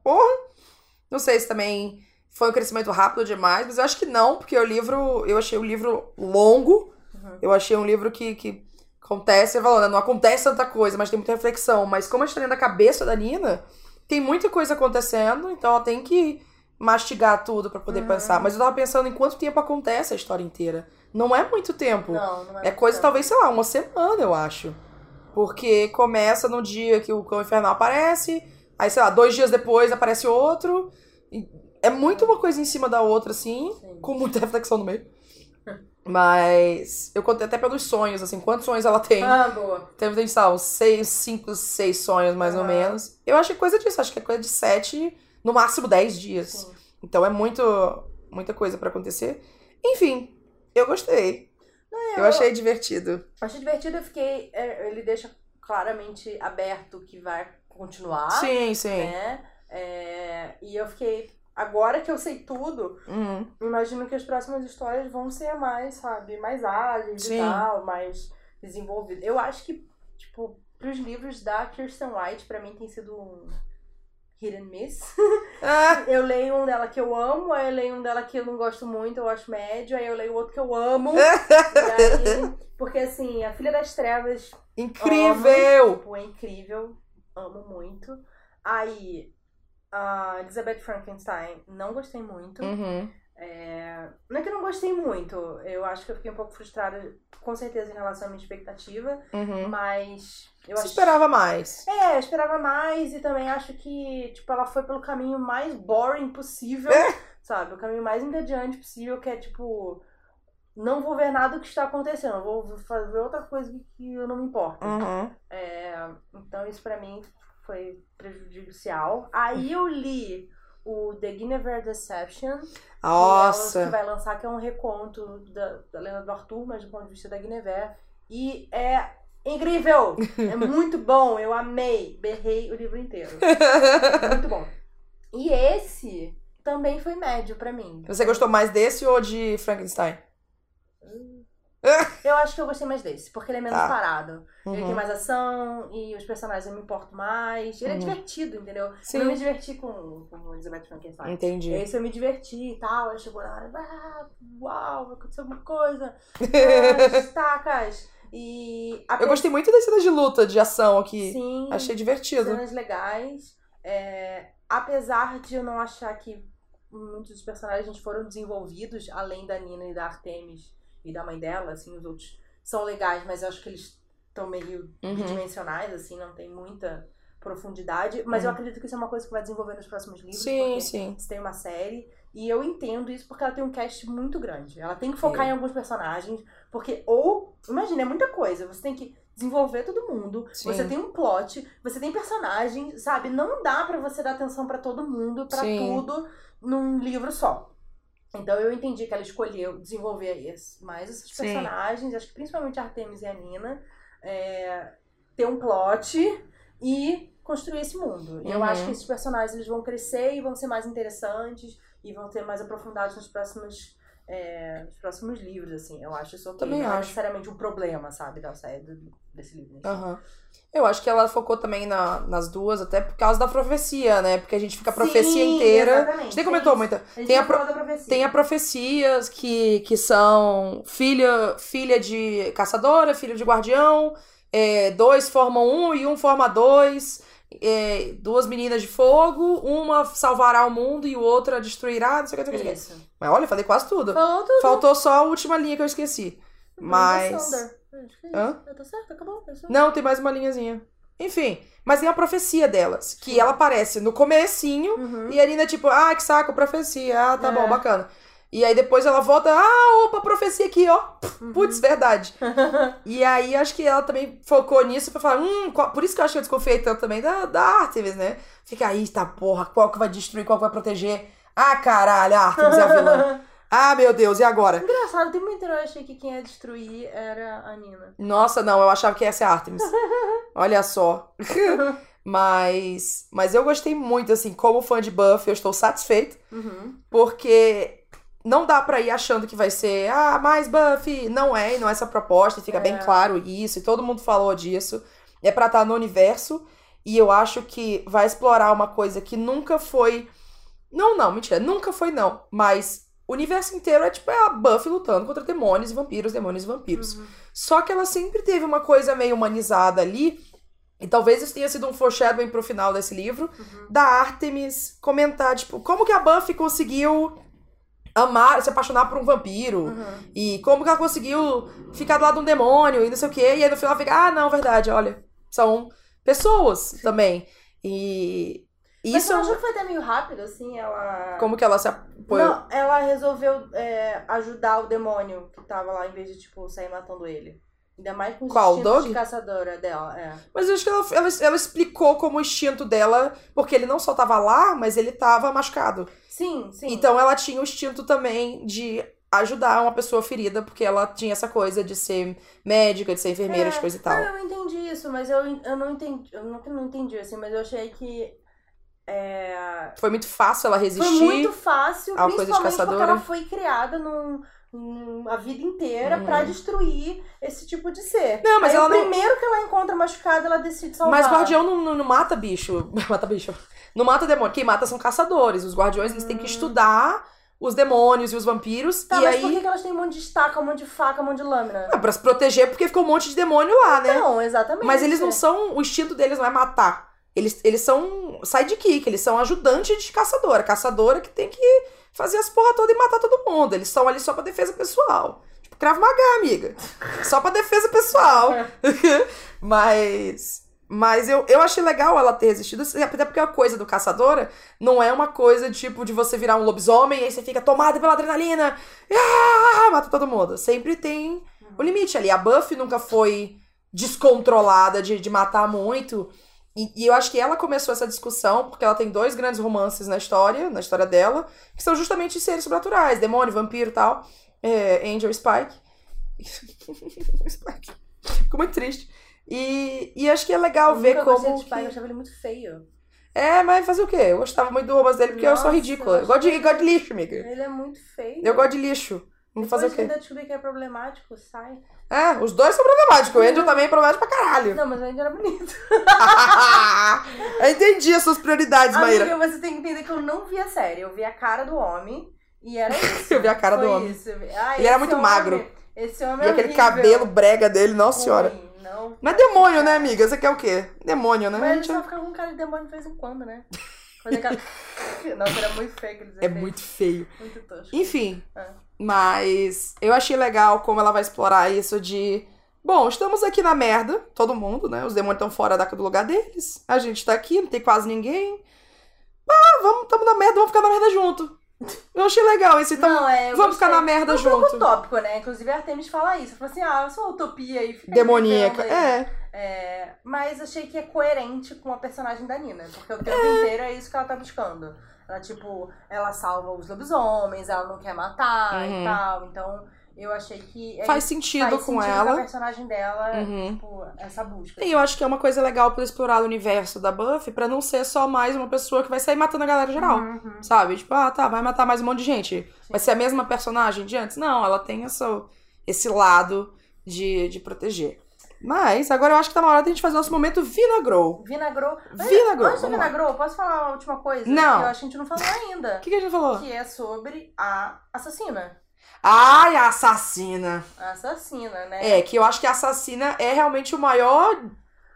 não sei se também foi um crescimento rápido demais, mas eu acho que não, porque o livro, eu achei o livro longo, Uhum. eu achei um livro que, que acontece, né, não acontece tanta coisa, mas tem muita reflexão, mas como a gente tá dentro da cabeça da Nina, tem muita coisa acontecendo, então ela tem que mastigar tudo pra poder Uhum. pensar, mas eu tava pensando em quanto tempo acontece a história inteira. Não é muito tempo. Não, não é. É coisa, muito talvez, sei lá, uma semana, eu acho. Porque começa no dia que o cão infernal aparece, aí, sei lá, dois dias depois aparece outro. e É muito uma coisa em cima da outra, assim, Sim. com muita reflexão no meio. Mas eu contei até pelos sonhos, assim, quantos sonhos ela tem. Ah, boa. Tem, sei lá, uns seis, cinco, seis sonhos, mais ou Ah. menos. Eu acho que é coisa disso, acho que é coisa de sete, no máximo dez dias. Sim. Então é muito, muita coisa pra acontecer. Enfim, eu gostei. eu eu- achei divertido. Achei divertido, eu fiquei. é, ele deixa claramente aberto que vai continuar. Sim, sim. Né? É, e eu fiquei. Agora que eu sei tudo, Uhum. imagino que as próximas histórias vão ser mais, sabe, mais ágeis Sim. e tal, mais desenvolvidas. Eu acho que, tipo, pros livros da Kirsten White, pra mim tem sido um hit and miss. Ah, Eu leio um dela que eu amo, aí eu leio um dela que eu não gosto muito, eu acho médio, aí eu leio outro que eu amo. aí, porque assim, a Filha das Trevas incrível! tipo, é incrível, amo muito. Aí, a Elizabeth Frankenstein, não gostei muito. Uhum. É, Não é que eu não gostei muito, eu acho que eu fiquei um pouco frustrada, com certeza, em relação à minha expectativa, Uhum. mas eu Você esperava mais. É, eu esperava mais e também acho que, tipo, ela foi pelo caminho mais boring possível, É. sabe? O caminho mais entediante possível, que é, tipo, não vou ver nada do que está acontecendo, vou fazer outra coisa que eu não me importo. Uhum. É, então isso pra mim foi prejudicial. Aí eu li o The Guinevere Deception, que, é Nossa. que vai lançar, que é um reconto da, da lenda do Arthur, mas do ponto de vista da Guinevere. E é incrível! É muito bom, eu amei, berrei o livro inteiro. Muito bom. E esse também foi médio pra mim. Você gostou mais desse ou de Frankenstein? Eu acho que eu gostei mais desse, porque ele é menos Tá. parado. Ele tem Uhum. mais ação e os personagens eu me importo mais. Ele é Uhum. divertido, entendeu? Sim. Eu me diverti com, com Elizabeth Frankenstein. Entendi. Esse eu me diverti e tal. Aí chegou na hora, ah, uau, vai acontecer alguma coisa. Ah, Estacas. E. Eu gostei muito das cenas de luta, de ação aqui. Sim. Achei divertido. cenas legais. É, apesar de eu não achar que muitos dos personagens foram desenvolvidos, além da Nina e da Artemis e da mãe dela, assim, os outros são legais, mas eu acho que eles estão meio Uhum. bidimensionais, assim, não tem muita profundidade. Mas eu Uhum. acredito que isso é uma coisa que vai desenvolver nos próximos livros. Sim, sim. você tem uma série. E eu entendo isso porque ela tem um cast muito grande. Ela tem que focar É. em alguns personagens. Porque, ou, imagina, é muita coisa. Você tem que desenvolver todo mundo. Sim. Você tem um plot. Você tem personagens, sabe? Não dá pra você dar atenção pra todo mundo, pra Sim. tudo, num livro só. Então eu entendi que ela escolheu desenvolver mais esses Sim. personagens. Acho que principalmente a Artemis e a Nina. é, ter um plot e construir esse mundo. E eu Uhum. acho que esses personagens eles vão crescer e vão ser mais interessantes e vão ter mais aprofundados nos próximos, é, nos próximos livros, assim. Eu acho isso ok. Também não é acho. necessariamente um problema, sabe, da série, do- desse livro. Aham. Eu acho que ela focou também na- nas duas, até por causa da profecia, né? Porque a gente fica a profecia Sim, inteira. exatamente. A gente nem comentou Tem muito. A gente Tem a pro- profecia. Tem a profecias que, que são filha, filha de caçadora, filho de guardião, é, dois formam um e um forma dois, é, duas meninas de fogo, uma salvará o mundo e outra destruirá, não sei o que, não sei o que. Mas olha, eu falei quase tudo. Falou tudo. Faltou só a última linha que eu esqueci. Mas. É Hã? Eu tô certo, acabou. é. Não, tem mais uma linhazinha. Enfim, mas tem a profecia delas, que ela aparece no comecinho Uhum. e a Nina, tipo, ah, que saco, profecia. Ah, tá É. bom, bacana. E aí depois ela volta, ah, opa, profecia aqui, ó. Uhum. Putz, verdade. E aí acho que ela também focou nisso pra falar, hum, qual- por isso que eu acho que eu desconfiei tanto também da, da Artemis, né? Fica aí, tá porra, qual que vai destruir, qual que vai proteger? Ah, caralho, a Artemis é a vilã. Ah, meu Deus, e agora? Engraçado, o tempo inteiro eu achei que quem ia destruir era a Nina. Nossa, não, eu achava que ia ser a Artemis. Olha só. mas, mas eu gostei muito, assim, como fã de Buffy, eu estou satisfeito, Uhum. porque não dá pra ir achando que vai ser, ah, mais Buffy. Não é, e não é essa proposta, e fica bem É. claro isso, e todo mundo falou disso. É pra estar no universo, e eu acho que vai explorar uma coisa que nunca foi. Não, não, mentira, nunca foi não, mas o universo inteiro é tipo é a Buffy lutando contra demônios e vampiros, demônios e vampiros. Uhum. Só que ela sempre teve uma coisa meio humanizada ali. E talvez isso tenha sido um foreshadowing pro final desse livro. Uhum. Da Artemis comentar, tipo, como que a Buffy conseguiu amar, se apaixonar por um vampiro. Uhum. E como que ela conseguiu ficar do lado de um demônio e não sei o quê. E aí no final fica, ah, não, verdade, olha. São pessoas também. E isso não um- achou que foi até meio rápido, assim, ela... como que ela se apoiou. Não, ela resolveu é, ajudar o demônio que tava lá, em vez de, tipo, sair matando ele. Ainda mais com Qual, o instintos Doug? de caçadora dela, é. Mas eu acho que ela, ela, ela explicou como o instinto dela, porque ele não só tava lá, mas ele tava machucado. Sim, sim. Então ela tinha o instinto também de ajudar uma pessoa ferida, porque ela tinha essa coisa de ser médica, de ser enfermeira, É, de coisa e tal. Não, eu entendi isso, mas eu, eu não entendi. Eu não, não entendi, assim, mas eu achei que. É, Foi muito fácil ela resistir. foi muito fácil, a coisa de principalmente porque ela foi criada num, num- a vida inteira Uhum. pra destruir esse tipo de ser. Não, mas Aí ela o não- primeiro que ela encontra machucado, ela decide salvar. Mas guardião não, não, não mata bicho. mata bicho. Não mata demônio. Quem mata são caçadores. Os guardiões eles têm que estudar os demônios e os vampiros. Hum. Tá, e mas aí. por que, que elas têm um monte de estaca, um monte de faca, um monte de lâmina? Ah, pra se proteger, porque ficou um monte de demônio lá, né? Não, exatamente. Mas eles não são. O instinto deles não é matar. Eles, eles são sidekick, eles são ajudantes de caçadora. Caçadora que tem que fazer as porra toda e matar todo mundo. Eles estão ali só pra defesa pessoal. Tipo, Krav Maga, amiga. Só pra defesa pessoal. mas. Mas eu, eu achei legal ela ter resistido, até porque a coisa do caçadora não é uma coisa tipo de você virar um lobisomem e aí você fica tomado pela adrenalina, ah, mata todo mundo. Sempre tem o limite ali. A Buffy nunca foi descontrolada de, de matar muito. E, e eu acho que ela começou essa discussão porque ela tem dois grandes romances na história, na história dela, que são justamente seres sobrenaturais, demônio, vampiro e tal. É, Angel Spike. Spike. Fico muito triste. E, e acho que é legal Eu ver nunca como. Spike, que- eu achava ele muito feio. É, mas fazer o quê? Eu gostava muito do romance dele porque eu sou Nossa, ridícula. eu Eu gosto de, achava- gosto de lixo, amiga. Ele é muito feio. Eu gosto de lixo. Vamos fazer o quê? ainda descobri que é problemático, sai. É, os dois são problemáticos. O Angel também é problemático pra caralho. Não, mas o Andy era bonito. eu entendi as suas prioridades, Maíra. Amiga, você tem que entender que eu não vi a série. Eu vi a cara do homem e era isso. Eu vi a cara do Foi homem. Isso. Ah, Ele era muito homem- magro. Esse homem E é aquele horrível. cabelo brega dele, nossa senhora. Ruim, Não. Mas é demônio, né, amiga? Você quer o quê? Demônio, né? A Mas ele gente- só ficava com um cara de demônio de vez em quando, né? Fazer aquela... Nossa, era muito feio aqueles É muito feio. Muito tosco. Enfim, É. mas eu achei legal como ela vai explorar isso de. Bom, estamos aqui na merda, todo mundo, né? Os demônios estão fora da- do lugar deles. A gente tá aqui, não tem quase ninguém. Ah, vamos, tamo na merda, vamos ficar na merda junto. Eu achei legal esse, então. Não, é, vamos ficar na merda É um pouco junto. utópico, né? Inclusive a Artemis fala isso. Fala assim, ah, eu sou uma utopia e Demoníaca. É. É, mas achei que é coerente com a personagem da Nina, porque o tempo inteiro é isso que ela tá buscando. Ela, tipo, ela salva os lobisomens, ela não quer matar Uhum. e tal. Então, eu achei que. é Faz sentido faz com sentido ela. a personagem dela, Uhum. tipo, essa busca. E eu acho que é uma coisa legal pra explorar o universo da Buffy, pra não ser só mais uma pessoa que vai sair matando a galera geral. Uhum. Sabe? Tipo, ah, tá, vai matar mais um monte de gente. Vai ser a mesma personagem de antes? Não, ela tem essa, esse lado de, de proteger. Mas agora eu acho que tá na hora da gente fazer nosso momento. Vinagrou. Mas Vinagrow, Antes do. Vinagrou, posso falar uma última coisa? Não. Que eu acho que a gente não falou ainda. O que, que a gente falou? Que é sobre a assassina. Ai, a assassina. A assassina, né? É, que eu acho que a assassina é realmente o maior.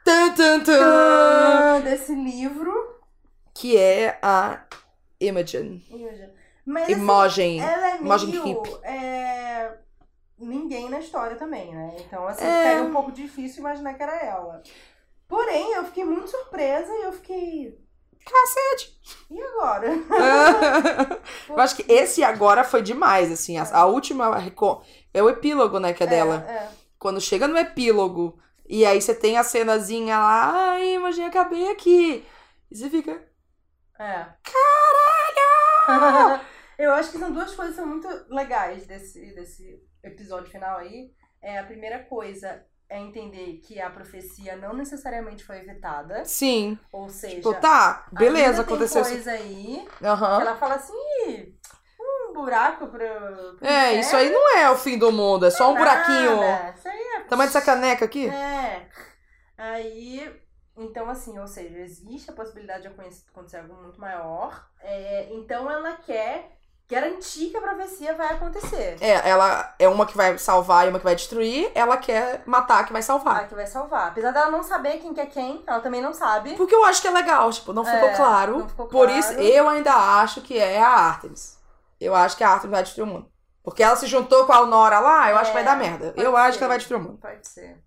Tan, tan, tan, desse livro. que é a Imogen. Mas assim, Imogen. ela é Imogen meio Heap. é, ninguém na história também, né? Então, assim, É. ficaria um pouco difícil imaginar que era ela. Porém, eu fiquei muito surpresa e eu fiquei. Cacete! E agora? Eu acho que esse agora foi demais, assim. A, a última é o epílogo, né, que é dela. É, Quando chega no epílogo, e aí você tem a cenazinha lá, ai, imagina, acabei aqui. E você fica. é. Caralho! Eu acho que são duas coisas que são muito legais desse, desse episódio final aí. É, a primeira coisa é entender que a profecia não necessariamente foi evitada. Sim. Ou seja, Tipo, tá, beleza, aconteceu tem isso. coisa aí Aham. que ela fala assim, "Ih, um buraco pro, pro É, inferno, isso aí não é o fim do mundo, é só um buraquinho. nada. Isso aí é Tamanho dessa caneca aqui? É. Aí, então assim, ou seja, existe a possibilidade de acontecer acontecer algo muito maior. É, então ela quer garantir que a profecia vai acontecer. É, ela é uma que vai salvar e uma que vai destruir. Ela quer matar a que vai salvar. A que vai salvar. Apesar dela não saber quem que é quem, ela também não sabe. Porque eu acho que é legal, tipo, não ficou É, claro. não ficou Por claro. isso, eu ainda acho que é a Artemis. Eu acho que a Artemis vai destruir o mundo. Porque ela se juntou com a Aurora lá, eu acho que vai É, dar merda. Eu acho ser. que ela vai destruir o mundo. Pode ser.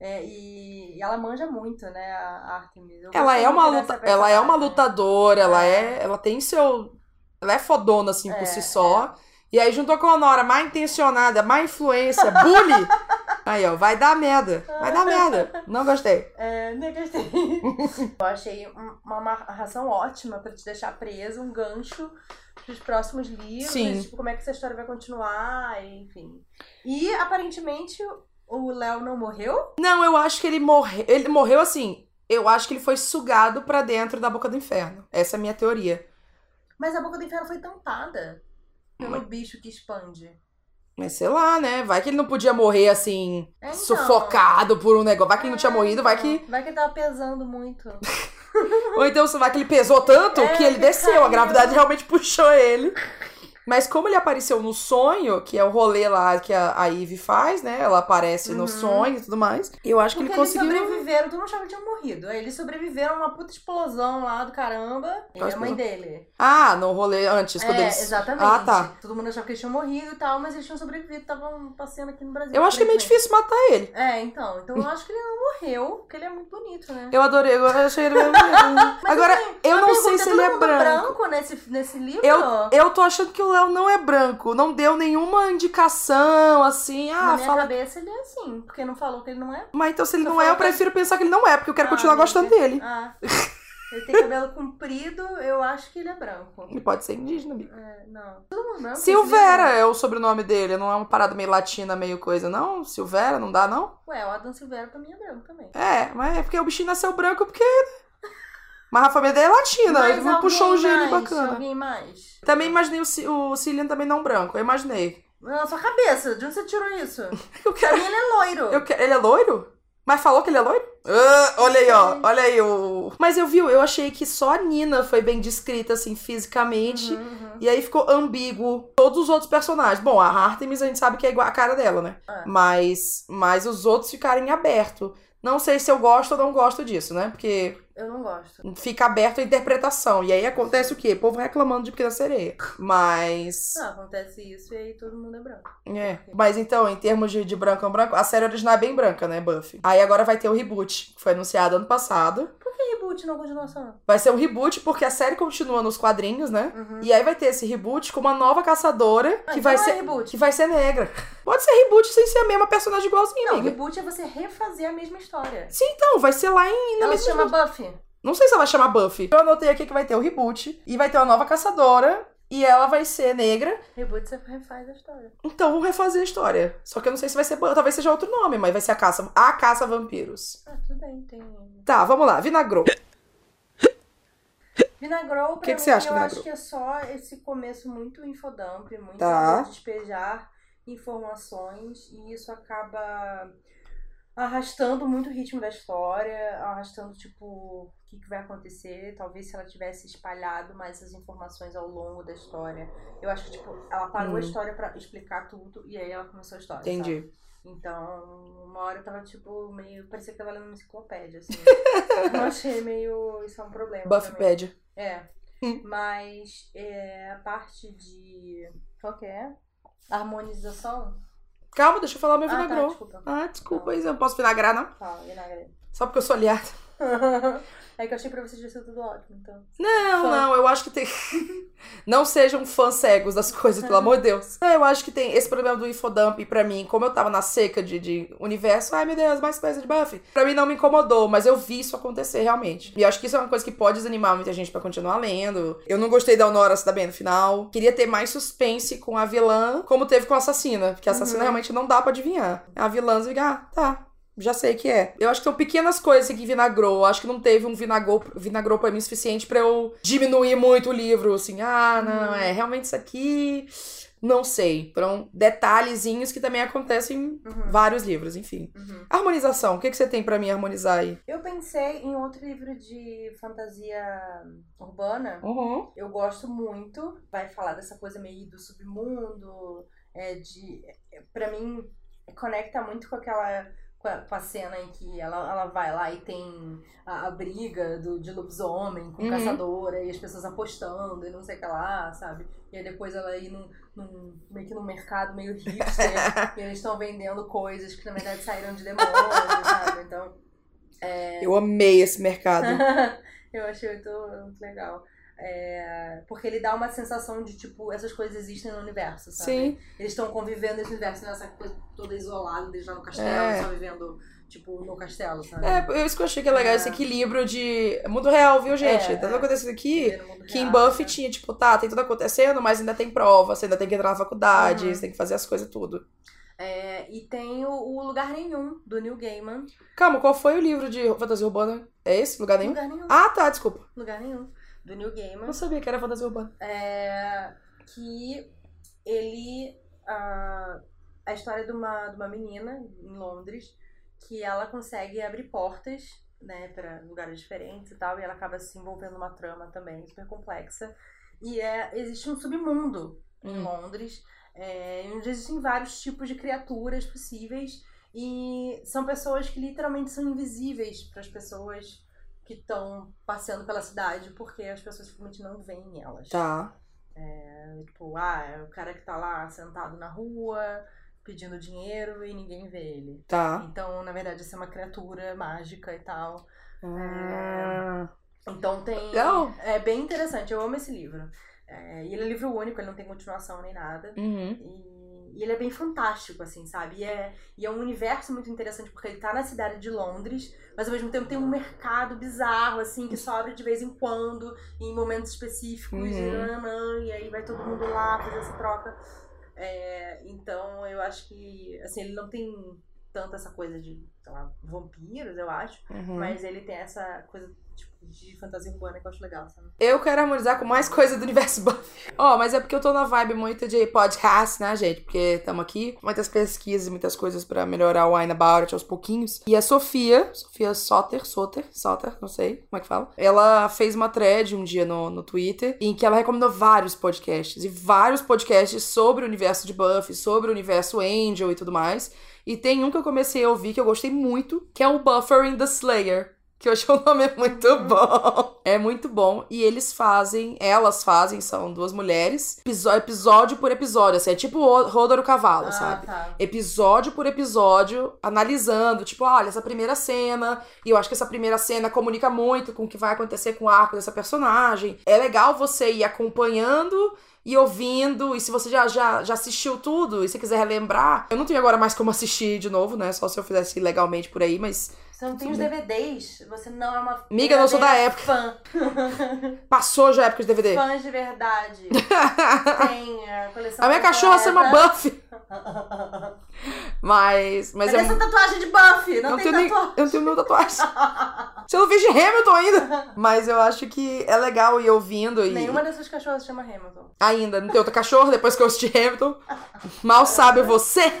É, e, e ela manja muito, né, a Artemis. Eu Ela é uma luta, ela é uma lutadora, ela É. é, ela tem seu, ela é fodona assim por É, si só. E aí juntou com a Honora, má intencionada, má influência, bully. aí, ó, vai dar merda. Vai dar merda. Não gostei. É, nem gostei. eu achei um- uma amarração ótima pra te deixar preso, um gancho pros próximos livros, Sim. tipo, como é que essa história vai continuar, enfim. E aparentemente o Léo não morreu? Não, eu acho que ele morreu, ele morreu assim. Eu acho que ele foi sugado pra dentro da boca do inferno. Essa é a minha teoria. Mas a boca do inferno foi tampada pelo bicho que expande. Mas sei lá, né? Vai que ele não podia morrer assim, É, então. sufocado por um negócio. Vai que ele não tinha É, morrido, vai então. que. Vai que ele tava pesando muito. Ou então vai que ele pesou tanto É, que ele desceu. A caiu. gravidade realmente puxou ele. Mas como ele apareceu no sonho, que é o rolê lá que a, a Eve faz, né? Ela aparece no Uhum. sonho e tudo mais. Eu acho que Porque ele eles conseguiu. sobreviveram, tu não achava que tinham morrido. Eles sobreviveram a uma puta explosão lá do caramba. E Qual a mãe dele. Ah, no rolê antes, quando é, eles. exatamente. Ah, tá. Todo mundo achava que eles tinham morrido e tal, mas eles tinham sobrevivido, estavam passeando aqui no Brasil. Eu acho que é meio difícil matar ele. É, então. Então eu acho que ele não morreu, porque ele é muito bonito, né? Eu adorei, eu achei ele meio bonito. Agora, assim, eu não sei se ele é mundo branco. nesse, nesse livro? Eu, eu tô achando que o Léo não é branco. Não deu nenhuma indicação, assim. Na Ah, minha fala. cabeça ele é assim, porque não falou que ele não é. Mas então, se ele não é, eu falou que- prefiro pensar que ele não é, porque eu quero Ah, continuar gostando dele. Ah. Ele tem cabelo comprido, eu acho que ele é branco. Ele pode ser indígena, amigo. É, não. Todo mundo branco. Silvera é o sobrenome dele, não é uma parada meio latina, meio coisa, não? Silvera, não dá, não? Ué, o Adam Silveira pra mim é branco também. É, mas é porque o bichinho nasceu branco porque. Mas a família dele é latina, Mas ele puxou um gene bacana. Alguém mais? Também imaginei o, o Cillian também não branco, eu imaginei. Na sua cabeça, de onde você tirou isso? Eu quero. ele é loiro. Eu quero... Ele é loiro? Mas falou que ele é loiro? Ah, olha aí, ó. Olha aí o. Mas eu vi, eu achei que só a Nina foi bem descrita, assim, fisicamente. Uhum, uhum. E aí ficou ambíguo todos os outros personagens. Bom, a Artemis a gente sabe que é igual a cara dela, né? É. Mas, mas os outros ficaram em aberto. Não sei se eu gosto ou não gosto disso, né? Porque Eu não gosto. fica aberto a interpretação. E aí acontece o quê? O povo reclamando de Pequena Sereia. Mas. Não, acontece isso e aí todo mundo é branco. É. Mas então, em termos de, de branco ou branco, a série original é bem branca, né, Buffy? Aí agora vai ter o reboot, que foi anunciado ano passado. Por que reboot não continuação? Vai ser um reboot porque a série continua nos quadrinhos, né? Uhum. E aí vai ter esse reboot com uma nova caçadora Ah, que então vai não é ser. reboot. Que vai ser negra. Pode ser reboot sem ser a mesma personagem igualzinha, Não, amiga. reboot é você refazer a mesma história. Sim, então, vai ser lá em. na Ela se mesma- chama Buffy. Não sei se ela vai chamar Buffy. Eu anotei aqui que vai ter o reboot e vai ter uma nova caçadora. E ela vai ser negra. Reboot você refaz a história. Então vamos refazer a história. Só que eu não sei se vai ser. Talvez seja outro nome, mas vai ser a caça. A caça vampiros. Ah, tudo bem, tem. Tá, vamos lá. Vinagrou. Vinagrou, pra Que que mim, você acha, eu Vinagrou? acho que é só esse começo muito infodump, muito Tá. despejar informações e isso acaba arrastando muito o ritmo da história, arrastando, tipo, o que, que vai acontecer. Talvez se ela tivesse espalhado mais essas informações ao longo da história. Eu acho que, tipo, ela parou Hum. a história pra explicar tudo e aí ela começou a história. sabe? Entendi. Então, uma hora eu tava, tipo, meio. Parecia que tava lendo uma enciclopédia, assim. eu achei meio. Isso é um problema. Buffypedia. É. Hum. Mas é, a parte de. Qual que é? Harmonização? Calma, deixa eu falar meu Ah, tá, vinagrou. desculpa. Ah, desculpa, Isa. Eu não posso vinagrar, não? Fala, vinagre. Só porque eu sou aliada. É que eu achei pra vocês sido tudo ótimo, então. Não, não, eu acho que tem. não sejam fãs cegos das coisas, pelo amor de Deus. Eu acho que tem esse problema do infodump pra mim, como eu tava na seca de, de universo, ai meu Deus, mais coisa de Buffy. Pra mim não me incomodou, mas eu vi isso acontecer realmente. E acho que isso é uma coisa que pode desanimar muita gente pra continuar lendo. Eu não gostei da Honora se dar bem no final. Queria ter mais suspense com a vilã, como teve com a assassina, porque a assassina Uhum. realmente não dá pra adivinhar. A vilã, você fica, ah, tá, já sei que é. Eu acho que são pequenas coisas que vinagrou. Eu acho que não teve um vinagrou, vinagrou pra mim suficiente pra eu diminuir muito o livro. Assim, ah, não, Uhum. é realmente isso aqui. Não sei. Foram detalhezinhos que também acontecem em Uhum. vários livros, enfim. Uhum. Harmonização. O que, que você tem pra mim harmonizar aí? Eu pensei em outro livro de fantasia urbana. Uhum. Eu gosto muito. Vai falar dessa coisa meio do submundo. É de. é, Pra mim, conecta muito com aquela. Com a, com a cena em que ela, ela vai lá e tem a, a briga do, de lobisomem com Uhum. caçadora e as pessoas apostando e não sei o que lá, sabe? E aí depois ela ir num, num, meio que num mercado meio hipster e eles estão vendendo coisas que na verdade saíram de demônios, sabe? Então. Eu amei esse mercado. eu achei muito, muito legal. É, porque ele dá uma sensação de, tipo, essas coisas existem no universo, sabe? Sim. Eles estão convivendo nesse universo, nessa coisa toda isolada, eles lá no castelo, É. só vivendo, tipo, no castelo, sabe? É, eu- isso que eu achei que é legal, É. esse equilíbrio de. Mundo real, viu, gente? É, tá tudo é. acontecendo aqui. Que em Buffy né? tinha, tipo, tá, tem tudo acontecendo, mas ainda tem prova, você ainda tem que entrar na faculdade, Uhum. você tem que fazer as coisas tudo. É, e tem o, o Lugar Nenhum, do Neil Gaiman. Calma, qual foi o livro de fantasia urbana? É esse? Lugar nenhum? Lugar Nenhum. Ah, tá, desculpa. Lugar Nenhum, do Eu Gaiman. não sabia que era fantasia urbana. É, que ele. ah, a história de uma, de uma menina em Londres que ela consegue abrir portas, né, para lugares diferentes e tal, e ela acaba se envolvendo numa trama também super complexa. E é, existe um submundo em Hum. Londres, é, onde existem vários tipos de criaturas possíveis, e são pessoas que literalmente são invisíveis para as pessoas que estão passeando pela cidade, porque as pessoas simplesmente não veem elas. Tá. Tipo, ah, é o cara que tá lá sentado na rua pedindo dinheiro e ninguém vê ele. Tá. Então, na verdade, isso é uma criatura mágica e tal. Ah, Então tem. Legal. É bem interessante, eu amo esse livro. É, e ele é livro único, ele não tem continuação nem nada. uhum. E, e ele é bem fantástico, assim, sabe? E é, e é um universo muito interessante, porque ele tá na cidade de Londres, mas ao mesmo tempo tem um mercado bizarro, assim, que só abre de vez em quando, em momentos específicos, e, Uhum. nananã, e aí vai todo mundo lá fazer essa troca. É, então eu acho que, assim, ele não tem tanto essa coisa de, sei lá, vampiros, eu acho, uhum. mas ele tem essa coisa, tipo, de fantasia urbana que eu acho legal, sabe? Eu quero harmonizar com mais coisa do universo Buffy. Ó, mas é porque eu tô na vibe muito de podcast, né, gente? Porque estamos aqui, muitas pesquisas e muitas coisas pra melhorar o Wine About It aos pouquinhos. E a Sofia, Sofia Soter, Soter, Soter, não sei como é que fala. Ela fez uma thread um dia no, no Twitter em que ela recomendou vários podcasts. E vários podcasts sobre o universo de Buffy, sobre o universo Angel e tudo mais. E tem um que eu comecei a ouvir que eu gostei muito, que é o Buffering the Slayer. Que eu achei o nome muito bom. É muito bom. E eles fazem, elas fazem, são duas mulheres, episódio, por episódio. Assim, é tipo o Roda do Cavalo, sabe? tá. episódio por episódio, analisando, tipo, olha, essa primeira cena, e eu acho que essa primeira cena comunica muito com o que vai acontecer com o arco dessa personagem. É legal você ir acompanhando e ouvindo, e se você já, já, já assistiu tudo, e se quiser relembrar, eu não tenho agora mais como assistir de novo, né? Só se eu fizesse legalmente por aí, mas Você não tem os DVDs, você não é uma. Amiga, eu não sou da época. Fã. passou já a época de DVD. Fãs de verdade. Tem a coleção. A minha cachorra se chama completa. Buffy, mas, mas Cadê é essa tatuagem de Buffy? Não, Eu não, tem tenho nem, tatuagem. eu não tenho nenhuma tatuagem. Você não fez de Hamilton ainda. Mas eu acho que é legal ir ouvindo. E... Nenhuma dessas cachorras chama Hamilton. Ainda, não tem outra cachorro depois que eu assisti Hamilton. Mal sabe você.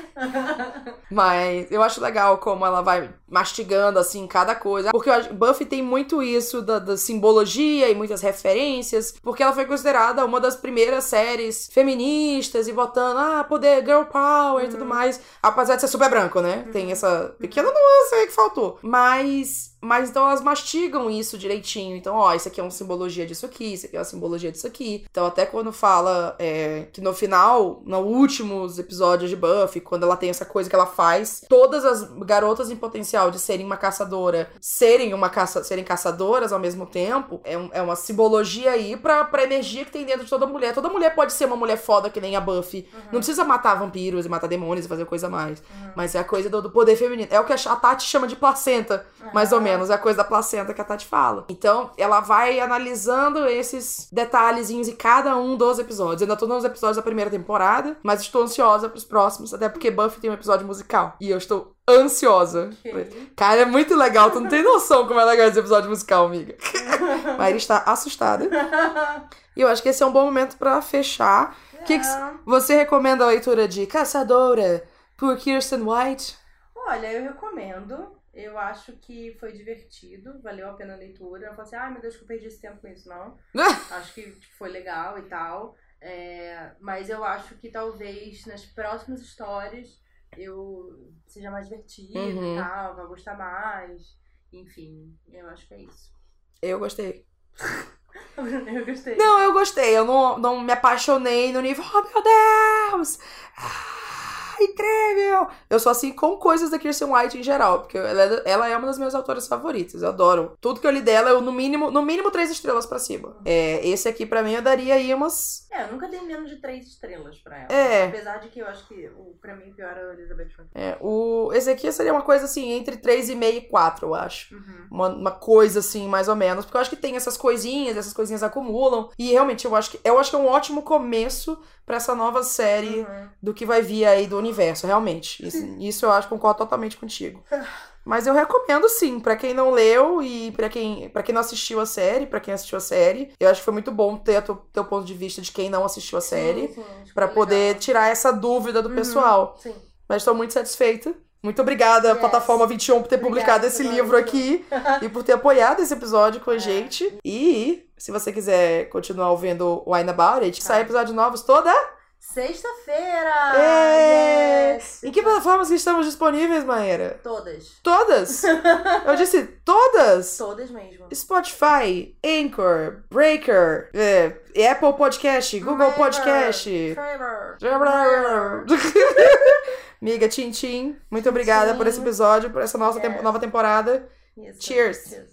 Mas eu acho legal como ela vai mastigando, assim, cada coisa. Porque eu acho- Buffy tem muito isso da, da simbologia e muitas referências. Porque ela foi considerada uma das primeiras séries feministas e botando, ah, poder, girl power e tudo mais. Apesar de ser super branco, né? Tem essa pequena nuance aí que faltou. Mas. Mas então elas mastigam isso direitinho. Então, ó, isso aqui é uma simbologia disso aqui, isso aqui é uma simbologia disso aqui. Então, até quando fala é, que no final, nos últimos episódios de Buffy, quando ela tem essa coisa que ela faz, todas as garotas em potencial de serem uma caçadora, serem uma caça, serem caçadoras ao mesmo tempo, é, um- é uma simbologia aí pra, pra energia que tem dentro de toda mulher. Toda mulher pode ser uma mulher foda que nem a Buffy. Não precisa matar vampiros e matar demônios e fazer coisa mais. Mas é a coisa do, do poder feminino. É o que a a Tati chama de placenta, mais ou menos. É a coisa da placenta que a Tati fala. Então, ela vai analisando esses detalhezinhos em cada um dos episódios. Eu ainda tô nos episódios da primeira temporada, mas estou ansiosa pros próximos, até porque Buffy tem um episódio musical. E eu estou ansiosa. Ok. Cara, é muito legal. Tu não tem noção como é legal esse episódio musical, amiga. Maíra está assustada. E eu acho que esse é um bom momento pra fechar. Que que É. você recomenda a leitura de Caçadora por Kirsten White? Olha, eu recomendo. Eu acho que foi divertido, valeu a pena a leitura. Eu falo assim, ai meu Deus, que eu perdi esse tempo com isso, não. acho que tipo, foi legal e tal. É, mas eu acho que talvez nas próximas histórias eu seja mais divertido Uhum. e tal, vai gostar mais. Enfim, eu acho que é isso. Eu gostei. eu gostei. Não, eu gostei. Eu não, não me apaixonei no nível. Oh, meu Deus! Ah, incrível! Eu sou assim com coisas da Kirsten White em geral, porque ela é, ela é uma das minhas autoras favoritas. Eu adoro. Tudo que eu li dela, eu no mínimo, no mínimo três estrelas pra cima. É, esse aqui pra mim eu daria aí umas. É, eu nunca dei menos de três estrelas pra ela. É. Apesar de que eu acho que o, pra mim o pior é a Elizabeth. É, o, esse aqui seria uma coisa assim, entre 3,5 e 4, eu acho. Uhum. Uma, uma coisa assim, mais ou menos. Porque eu acho que tem essas coisinhas, essas coisinhas acumulam. E realmente, eu acho que, eu acho que é um ótimo começo pra essa nova série Uhum. do que vai vir aí do universo, realmente. Isso, isso eu acho que concordo totalmente contigo. Mas eu recomendo sim, pra quem não leu e pra quem, pra quem não assistiu a série, pra quem assistiu a série. Eu acho que foi muito bom ter o teu, ponto de vista de quem não assistiu a série. Que poder legal. tirar essa dúvida do Uhum. pessoal. Sim. Mas estou muito satisfeita. Muito obrigada, Yes. Plataforma 21, por ter Obrigada publicado esse livro aqui e por ter apoiado esse episódio com a É. gente. E se você quiser continuar ouvindo o Wine About It, que Tá. sai episódios novos toda. Sexta-feira! É. Yes! Em que plataformas que estamos disponíveis, Maíra? Todas. Todas! Eu disse todas! Todas mesmo. Spotify, Anchor, Breaker, é, Apple Podcast, Google Trevor, Podcast. Trevor. Miga Tintim, muito obrigada por esse episódio, por essa nossa Yes. tem- nova temporada. Yes. Cheers. Cheers.